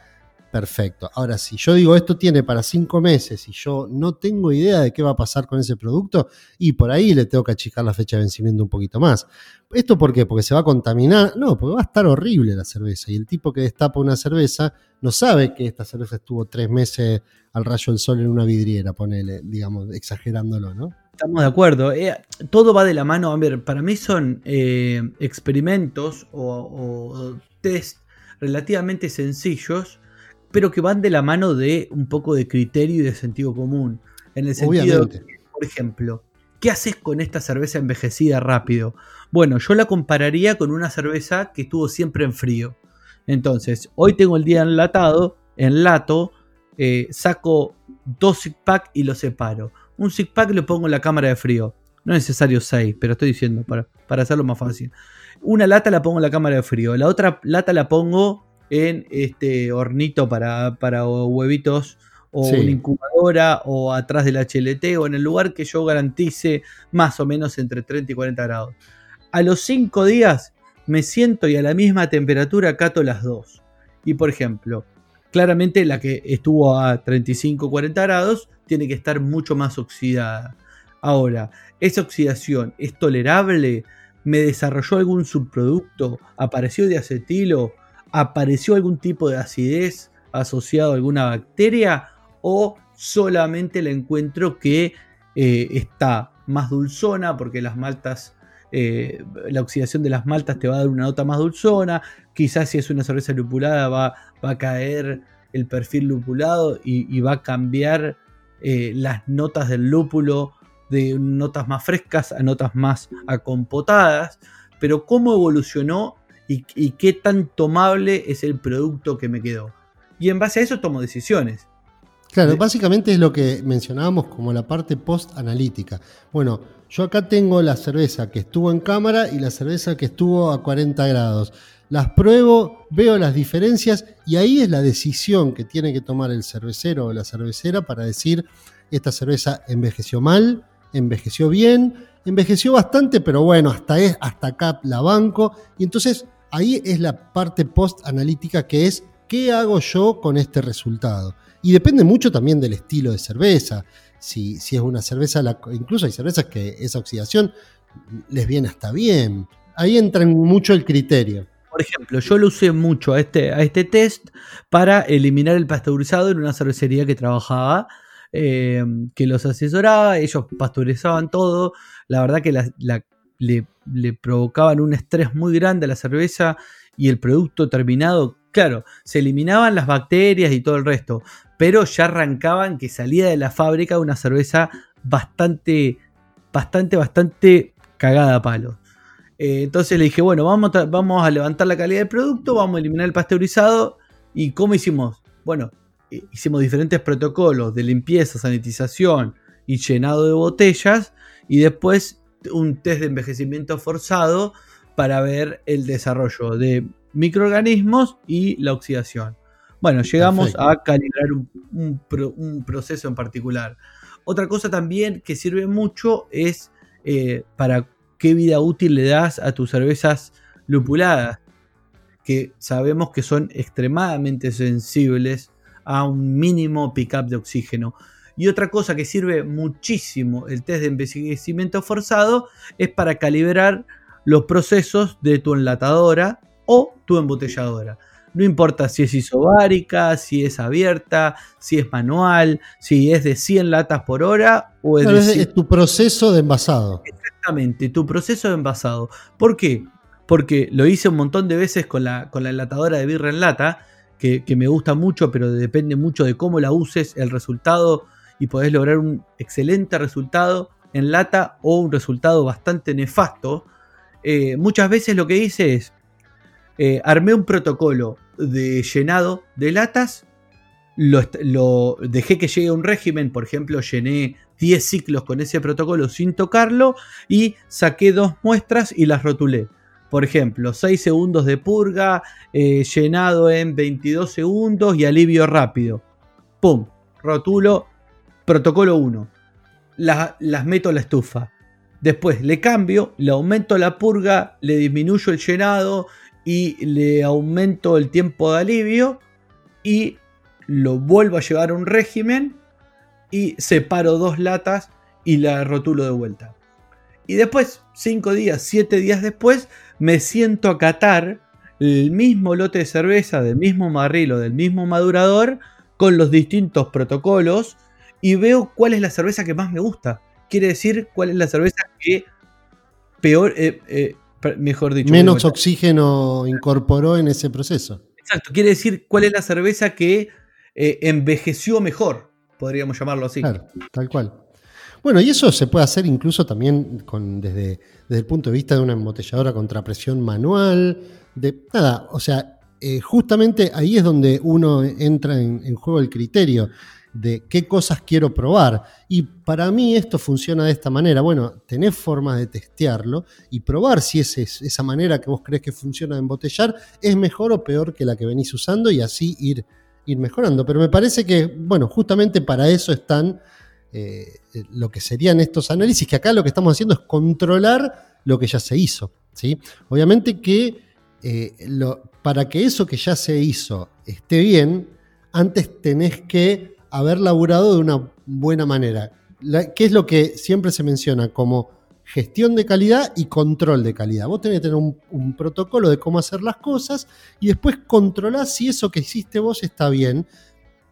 perfecto. Ahora, si yo digo esto tiene para cinco meses y yo no tengo idea de qué va a pasar con ese producto, y por ahí le tengo que achicar la fecha de vencimiento un poquito más. ¿Esto por qué? ¿Porque se va a contaminar? No, porque va a estar horrible la cerveza. Y el tipo que destapa una cerveza no sabe que esta cerveza estuvo tres meses al rayo del sol en una vidriera, ponele, digamos, exagerándolo, ¿no? Estamos de acuerdo. Eh, todo va de la mano. A ver, para mí son eh, experimentos o, test relativamente sencillos, pero que van de la mano de un poco de criterio y de sentido común. En el sentido, por ejemplo, ¿qué haces con esta cerveza envejecida rápido? Bueno, yo la compararía con una cerveza que estuvo siempre en frío. Entonces, hoy tengo el día enlatado, enlato, eh, saco dos pack y los separo. Un six pack lo pongo en la cámara de frío. No es necesario seis, pero estoy diciendo para, para hacerlo más fácil. Una lata la pongo en la cámara de frío. La otra lata la pongo en este hornito para, para huevitos o una incubadora o atrás del HLT o en el lugar que yo garantice más o menos entre 30 y 40 grados. A los 5 días me siento y a la misma temperatura cato las dos. Y por ejemplo, claramente la que estuvo a 35-40 grados tiene que estar mucho más oxidada. Ahora, ¿esa oxidación es tolerable? ¿Me desarrolló algún subproducto? ¿Apareció de acetilo? ¿Apareció algún tipo de acidez asociado a alguna bacteria? ¿O solamente la encuentro que eh, está más dulzona porque las maltas eh, la oxidación de las maltas te va a dar una nota más dulzona, quizás si es una cerveza lupulada va, va a caer el perfil lupulado y, va a cambiar eh, las notas del lúpulo de notas más frescas a notas más acompotadas, pero cómo evolucionó y, y qué tan tomable es el producto que me quedó. Y en base a eso tomo decisiones. Claro, básicamente es lo que mencionábamos como la parte post-analítica. Bueno, yo acá tengo la cerveza que estuvo en cámara y la cerveza que estuvo a 40 grados. Las pruebo, veo las diferencias y ahí es la decisión que tiene que tomar el cervecero o la cervecera para decir, esta cerveza envejeció mal, envejeció bien, envejeció bastante, pero bueno, hasta, es, hasta acá la banco. Y entonces ahí es la parte post-analítica que es, ¿qué hago yo con este resultado? Y depende mucho también del estilo de cerveza. Si, si es una cerveza, incluso hay cervezas que esa oxidación les viene hasta bien. Ahí entra mucho el criterio. Por ejemplo, yo lo usé mucho a este, a este test para eliminar el pasteurizado en una cervecería que trabajaba, eh, que los asesoraba, ellos pasteurizaban todo. La verdad que le, le provocaban un estrés muy grande a la cerveza y el producto terminado claro, se eliminaban las bacterias y todo el resto, pero ya arrancaban que salía de la fábrica una cerveza bastante, bastante, bastante cagada a palo. Eh, entonces le dije, bueno, vamos a, vamos a levantar la calidad del producto, vamos a eliminar el pasteurizado. ¿Y cómo hicimos? Bueno, hicimos diferentes protocolos de limpieza, sanitización y llenado de botellas. Y después un test de envejecimiento forzado para ver el desarrollo de microorganismos y la oxidación. Bueno, llegamos a calibrar un, proceso en particular. Otra cosa también que sirve mucho es eh, para qué vida útil le das a tus cervezas lupuladas, que sabemos que son extremadamente sensibles a un mínimo pickup de oxígeno. Y otra cosa que sirve muchísimo el test de envejecimiento forzado es para calibrar los procesos de tu enlatadora o tu embotelladora. No importa si es isobárica, si es abierta, si es manual, si es de 100 latas por hora o es de tu proceso de envasado. Exactamente, tu proceso de envasado. ¿Por qué? Porque lo hice un montón de veces con la, con la enlatadora de birra en lata, que, que, me gusta mucho, pero depende mucho de cómo la uses, el resultado, y podés lograr un excelente resultado en lata o un resultado bastante nefasto. Eh, muchas veces lo que hice es eh, armé un protocolo de llenado de latas, lo, dejé que llegue a un régimen, por ejemplo, llené 10 ciclos con ese protocolo sin tocarlo y saqué dos muestras y las rotulé. Por ejemplo, 6 segundos de purga, eh, llenado en 22 segundos y alivio rápido. ¡Pum! Rotulo, protocolo 1. las meto a la estufa. Después le cambio, le aumento la purga, le disminuyo el llenado y le aumento el tiempo de alivio y lo vuelvo a llevar a un régimen y separo dos latas y la rotulo de vuelta. Y después, cinco días, siete días después, me siento a catar el mismo lote de cerveza del mismo barril o del mismo madurador con los distintos protocolos y veo cuál es la cerveza que más me gusta. Quiere decir cuál es la cerveza que peor, eh, eh, mejor dicho. Menos oxígeno incorporó en ese proceso. Exacto, quiere decir cuál es la cerveza que eh, envejeció mejor, podríamos llamarlo así. Claro, tal cual. Bueno, y eso se puede hacer incluso también con, desde, desde el punto de vista de una embotelladora contra presión manual, de nada, o sea, eh, justamente ahí es donde uno entra en, juego el criterio de qué cosas quiero probar. Y para mí esto funciona de esta manera. Bueno, tenés formas de testearlo y probar si es, esa manera que vos crees que funciona de embotellar es mejor o peor que la que venís usando y así ir, ir mejorando. Pero me parece que, bueno, justamente para eso están eh, lo que serían estos análisis, que acá lo que estamos haciendo es controlar lo que ya se hizo. ¿sí? Obviamente que eh, para que eso que ya se hizo esté bien, antes tenés que haber laburado de una buena manera. ¿Qué es lo que siempre se menciona como gestión de calidad y control de calidad? Vos tenés que tener un, protocolo de cómo hacer las cosas y después controlar si eso que hiciste vos está bien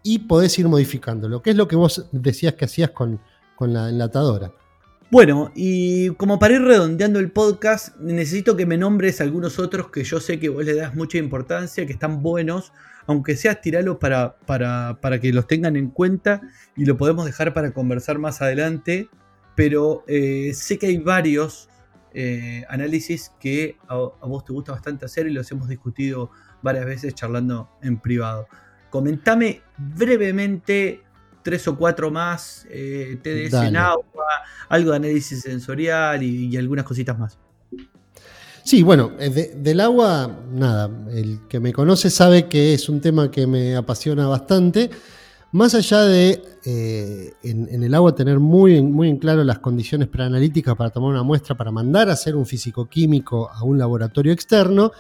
y podés ir modificándolo, que es lo que vos decías que hacías con, con la enlatadora. Bueno, y como para ir redondeando el podcast, necesito que me nombres algunos otros que yo sé que vos le das mucha importancia, que están buenos, aunque sea tirarlos para, para, para, que los tengan en cuenta y lo podemos dejar para conversar más adelante, pero eh, sé que hay varios eh, análisis que a, a, vos te gusta bastante hacer y los hemos discutido varias veces charlando en privado. Comentame brevemente tres o cuatro más, eh, TDS en agua, algo de análisis sensorial y, algunas cositas más. Sí, bueno, eh, del agua, nada, el que me conoce sabe que es un tema que me apasiona bastante. Más allá de eh, en, el agua tener muy, muy en claro las condiciones preanalíticas para tomar una muestra, para mandar a hacer un físico-químico a un laboratorio externo,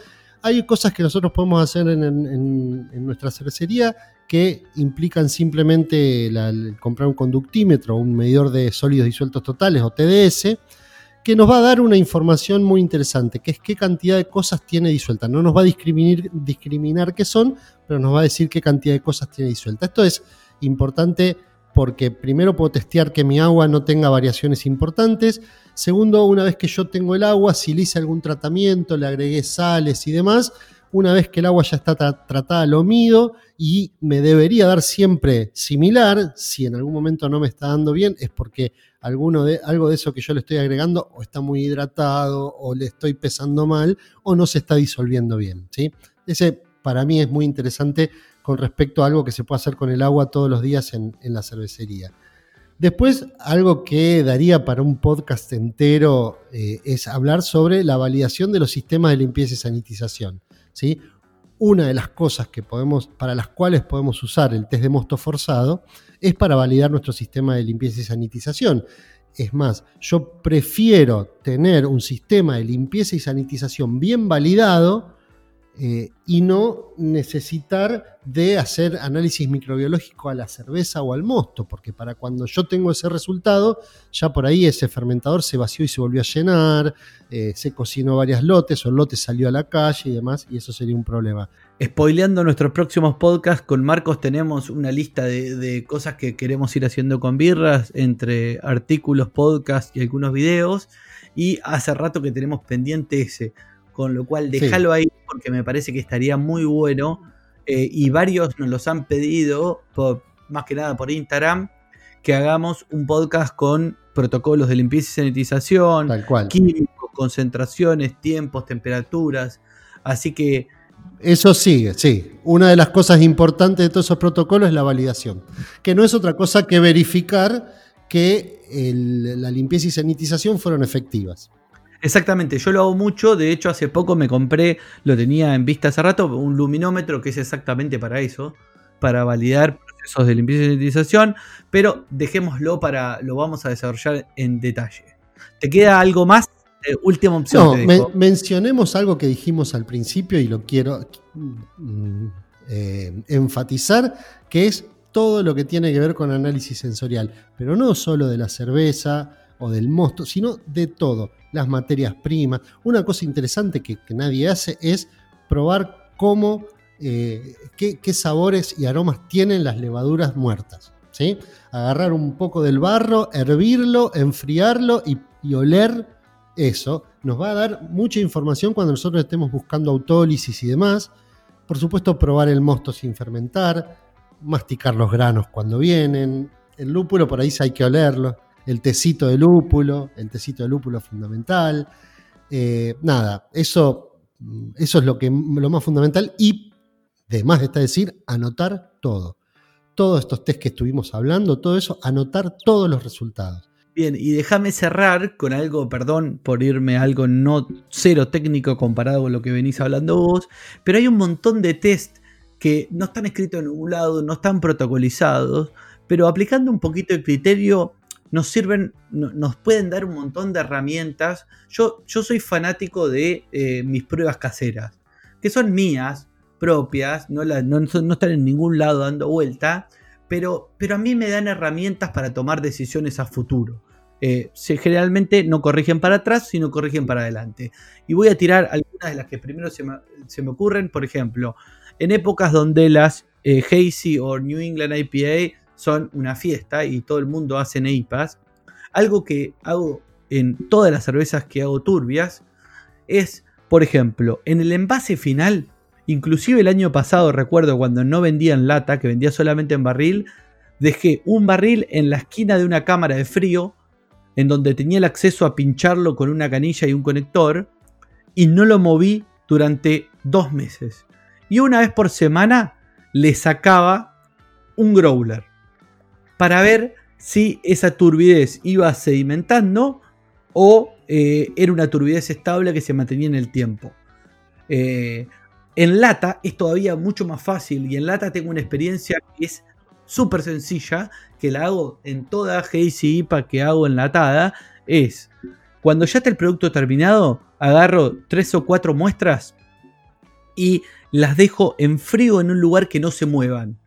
hay cosas que nosotros podemos hacer en, nuestra cervecería que implican simplemente comprar un conductímetro, un medidor de sólidos disueltos totales o TDS, que nos va a dar una información muy interesante, que es qué cantidad de cosas tiene disuelta. No nos va a discriminar, discriminar qué son, pero nos va a decir qué cantidad de cosas tiene disuelta. Esto es importante porque primero puedo testear que mi agua no tenga variaciones importantes. Segundo, una vez que yo tengo el agua, si le hice algún tratamiento, le agregué sales y demás, una vez que el agua ya está tratada, lo mido y me debería dar siempre similar. Si en algún momento no me está dando bien, es porque algo de eso que yo le estoy agregando o está muy hidratado o le estoy pesando mal o no se está disolviendo bien. ¿sí? Ese para mí es muy interesante con respecto a algo que se puede hacer con el agua todos los días en, la cervecería. Después, algo que daría para un podcast entero eh, es hablar sobre la validación de los sistemas de limpieza y sanitización. ¿sí? Una de las cosas que podemos, para las cuales podemos usar el test de mosto forzado es para validar nuestro sistema de limpieza y sanitización. Es más, yo prefiero tener un sistema de limpieza y sanitización bien validado eh, y no necesitar de hacer análisis microbiológico a la cerveza o al mosto, porque para cuando yo tengo ese resultado, ya por ahí ese fermentador se vació y se volvió a llenar, eh, se cocinó varias lotes o el lote salió a la calle y demás, y eso sería un problema. Spoileando nuestros próximos podcasts, con Marcos tenemos una lista de, de cosas que queremos ir haciendo con birras, entre artículos, podcasts y algunos videos, y hace rato que tenemos pendiente ese con lo cual déjalo ahí porque me parece que estaría muy bueno. Eh, y varios nos los han pedido, más que nada por Instagram, que hagamos un podcast con protocolos de limpieza y sanitización, químicos, concentraciones, tiempos, temperaturas. Así que. Eso sigue, sí. Una de las cosas importantes de todos esos protocolos es la validación, que no es otra cosa que verificar que la limpieza y sanitización fueron efectivas. Exactamente, yo lo hago mucho, de hecho hace poco me compré, lo tenía en vista hace rato, un luminómetro que es exactamente para eso, para validar procesos de limpieza y sanitización, pero dejémoslo para, lo vamos a desarrollar en detalle. ¿Te queda algo más? Eh, última opción. No, mencionemos algo que dijimos al principio y lo quiero, mm, eh, enfatizar, que es todo lo que tiene que ver con análisis sensorial, pero no solo de la cerveza o del mosto, sino de todo, las materias primas. Una cosa interesante que, nadie hace es probar cómo, eh, qué, sabores y aromas tienen las levaduras muertas. ¿sí? Agarrar un poco del barro, hervirlo, enfriarlo y, y oler eso. Nos va a dar mucha información cuando nosotros estemos buscando autólisis y demás. Por supuesto, probar el mosto sin fermentar, masticar los granos cuando vienen. El lúpulo por ahí hay que olerlo. El tecito de lúpulo, el tecito de lúpulo fundamental. Eh, nada, eso, eso es lo, que, lo más fundamental. Y, además está decir, anotar todo. Todos estos test que estuvimos hablando, todo eso, anotar todos los resultados. Bien, y déjame cerrar con algo, perdón por irme a algo no cero técnico comparado con lo que venís hablando vos, pero hay un montón de test que no están escritos en ningún lado, no están protocolizados, pero aplicando un poquito el criterio nos sirven, nos pueden dar un montón de herramientas. Yo, yo soy fanático de eh, mis pruebas caseras, que son mías, propias, no, no, están en ningún lado dando vuelta, pero, pero a mí me dan herramientas para tomar decisiones a futuro. Eh, generalmente no corrigen para atrás, sino corrigen para adelante. Y voy a tirar algunas de las que primero se me, se me ocurren. Por ejemplo, en épocas donde las eh, Hazy o New England IPA son una fiesta y todo el mundo hace IPAs, algo que hago en todas las cervezas que hago turbias es, por ejemplo, en el envase final, inclusive el año pasado recuerdo cuando no vendía en lata, que vendía solamente en barril, dejé un barril en la esquina de una cámara de frío, en donde tenía el acceso a pincharlo con una canilla y un conector, y no lo moví durante dos meses. Y una vez por semana le sacaba un growler para ver si esa turbidez iba sedimentando o eh, era una turbidez estable que se mantenía en el tiempo. Eh, en lata es todavía mucho más fácil y en lata tengo una experiencia que es súper sencilla, que la hago en toda Hazy IPA que hago enlatada, es cuando ya está el producto terminado, agarro tres o cuatro muestras y las dejo en frío en un lugar que no se muevan.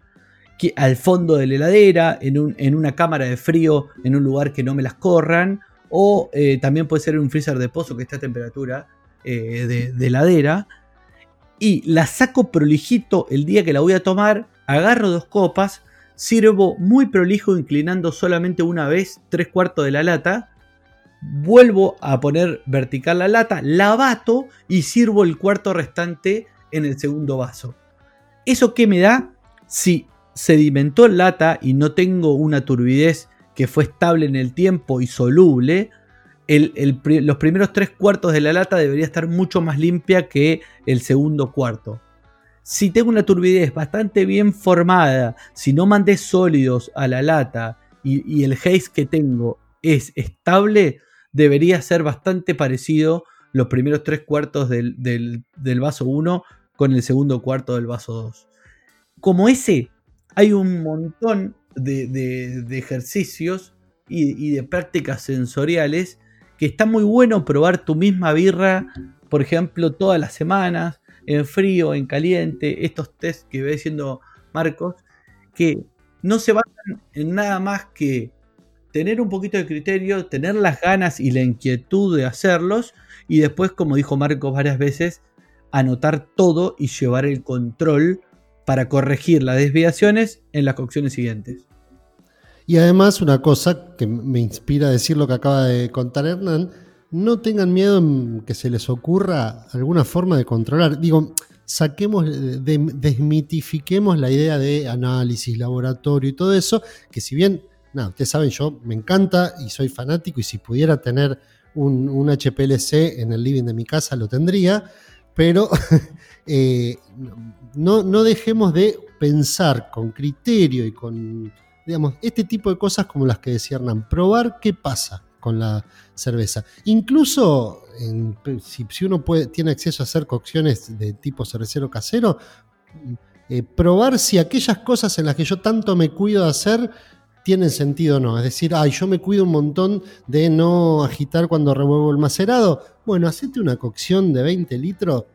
Al fondo de la heladera, en, una cámara de frío, en un lugar que no me las corran. O eh, también puede ser un freezer de pozo que está a temperatura eh, de, de heladera. Y la saco prolijito el día que la voy a tomar. Agarro dos copas. Sirvo muy prolijo inclinando solamente una vez tres cuartos de la lata vuelvo a poner vertical la lata, la bato y sirvo el cuarto restante en el segundo vaso. ¿Eso qué me da? Si sedimentó lata y no tengo una turbidez que fue estable en el tiempo y soluble, los primeros tres cuartos de la lata debería estar mucho más limpia que el segundo cuarto. Si tengo una turbidez bastante bien formada, si no mandé sólidos a la lata y, el haze que tengo es estable, debería ser bastante parecido los primeros tres cuartos del, del vaso 1 con el segundo cuarto del vaso 2. Como ese, hay un montón de, ejercicios y, de prácticas sensoriales que está muy bueno probar tu misma birra, por ejemplo, todas las semanas, en frío, en caliente, estos test que ve diciendo Marcos, que no se basan en nada más que tener un poquito de criterio, tener las ganas y la inquietud de hacerlos, y después, como dijo Marcos varias veces, anotar todo y llevar el control para corregir las desviaciones en las cocciones siguientes. Y además una cosa que me inspira a decir lo que acaba de contar Hernán, no tengan miedo que se les ocurra alguna forma de controlar. Digo, saquemos, desmitifiquemos la idea de análisis, laboratorio y todo eso, que si bien, nada, ustedes saben, yo me encanta y soy fanático y si pudiera tener un, un HPLC en el living de mi casa lo tendría, pero eh, no, no, dejemos de pensar con criterio y con, digamos, este tipo de cosas como las que decía Hernán, probar qué pasa con la cerveza. Incluso si, uno puede, tiene acceso a hacer cocciones de tipo cervecero casero, eh, probar si aquellas cosas en las que yo tanto me cuido de hacer tienen sentido o no. Es decir, ay, yo me cuido un montón de no agitar cuando revuelvo el macerado. Bueno, hacete una cocción de 20 litros,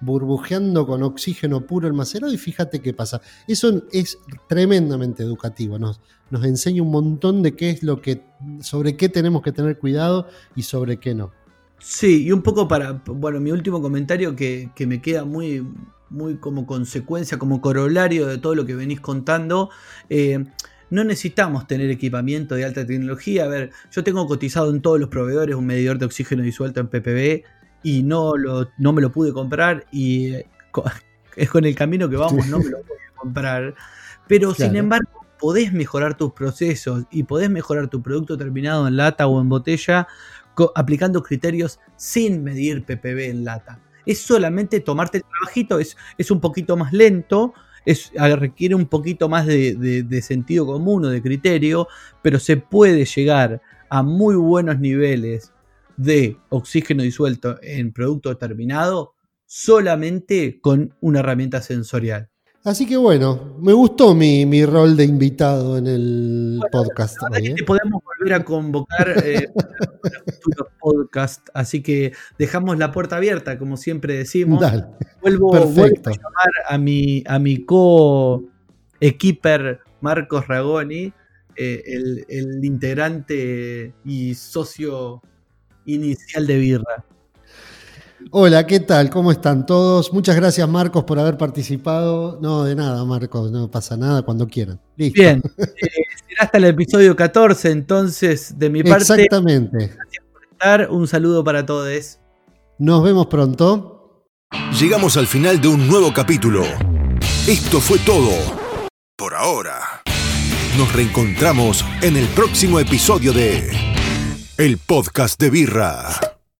burbujeando con oxígeno puro el macerado y fíjate qué pasa. Eso es tremendamente educativo, nos, enseña un montón de qué es lo que, sobre qué tenemos que tener cuidado y sobre qué no. Sí, y un poco para, bueno, mi último comentario que, me queda muy, muy como consecuencia, como corolario de todo lo que venís contando. Eh, no necesitamos tener equipamiento de alta tecnología. A ver, yo tengo cotizado en todos los proveedores un medidor de oxígeno disuelto en PPB y no, lo, no me lo pude comprar y es con el camino que vamos, no me lo pude comprar. Pero sin embargo, podés mejorar tus procesos y podés mejorar tu producto terminado en lata o en botella aplicando criterios sin medir PPB en lata. Es solamente tomarte el trabajito, es, es un poquito más lento, es, requiere un poquito más de, sentido común o de criterio, pero se puede llegar a muy buenos niveles de oxígeno disuelto en producto terminado solamente con una herramienta sensorial. Así que bueno, me gustó mi, rol de invitado en el podcast. ¿eh? podemos volver a convocar eh, futuros podcasts, así que dejamos la puerta abierta, como siempre decimos. Vuelvo, a llamar a mi, a mi co-equiper Marcos Ragoni, eh, el, el integrante y socio inicial de Birra. Hola, ¿qué tal? ¿Cómo están todos? Muchas gracias, Marcos, por haber participado. No, de nada, Marcos, no pasa nada cuando quieran. Bien, eh, será hasta el episodio 14, entonces, de mi parte. Exactamente. Gracias por estar. Un saludo para todos. Nos vemos pronto. Llegamos al final de un nuevo capítulo. Esto fue todo. Por ahora. Nos reencontramos en el próximo episodio de El Podcast de Birra.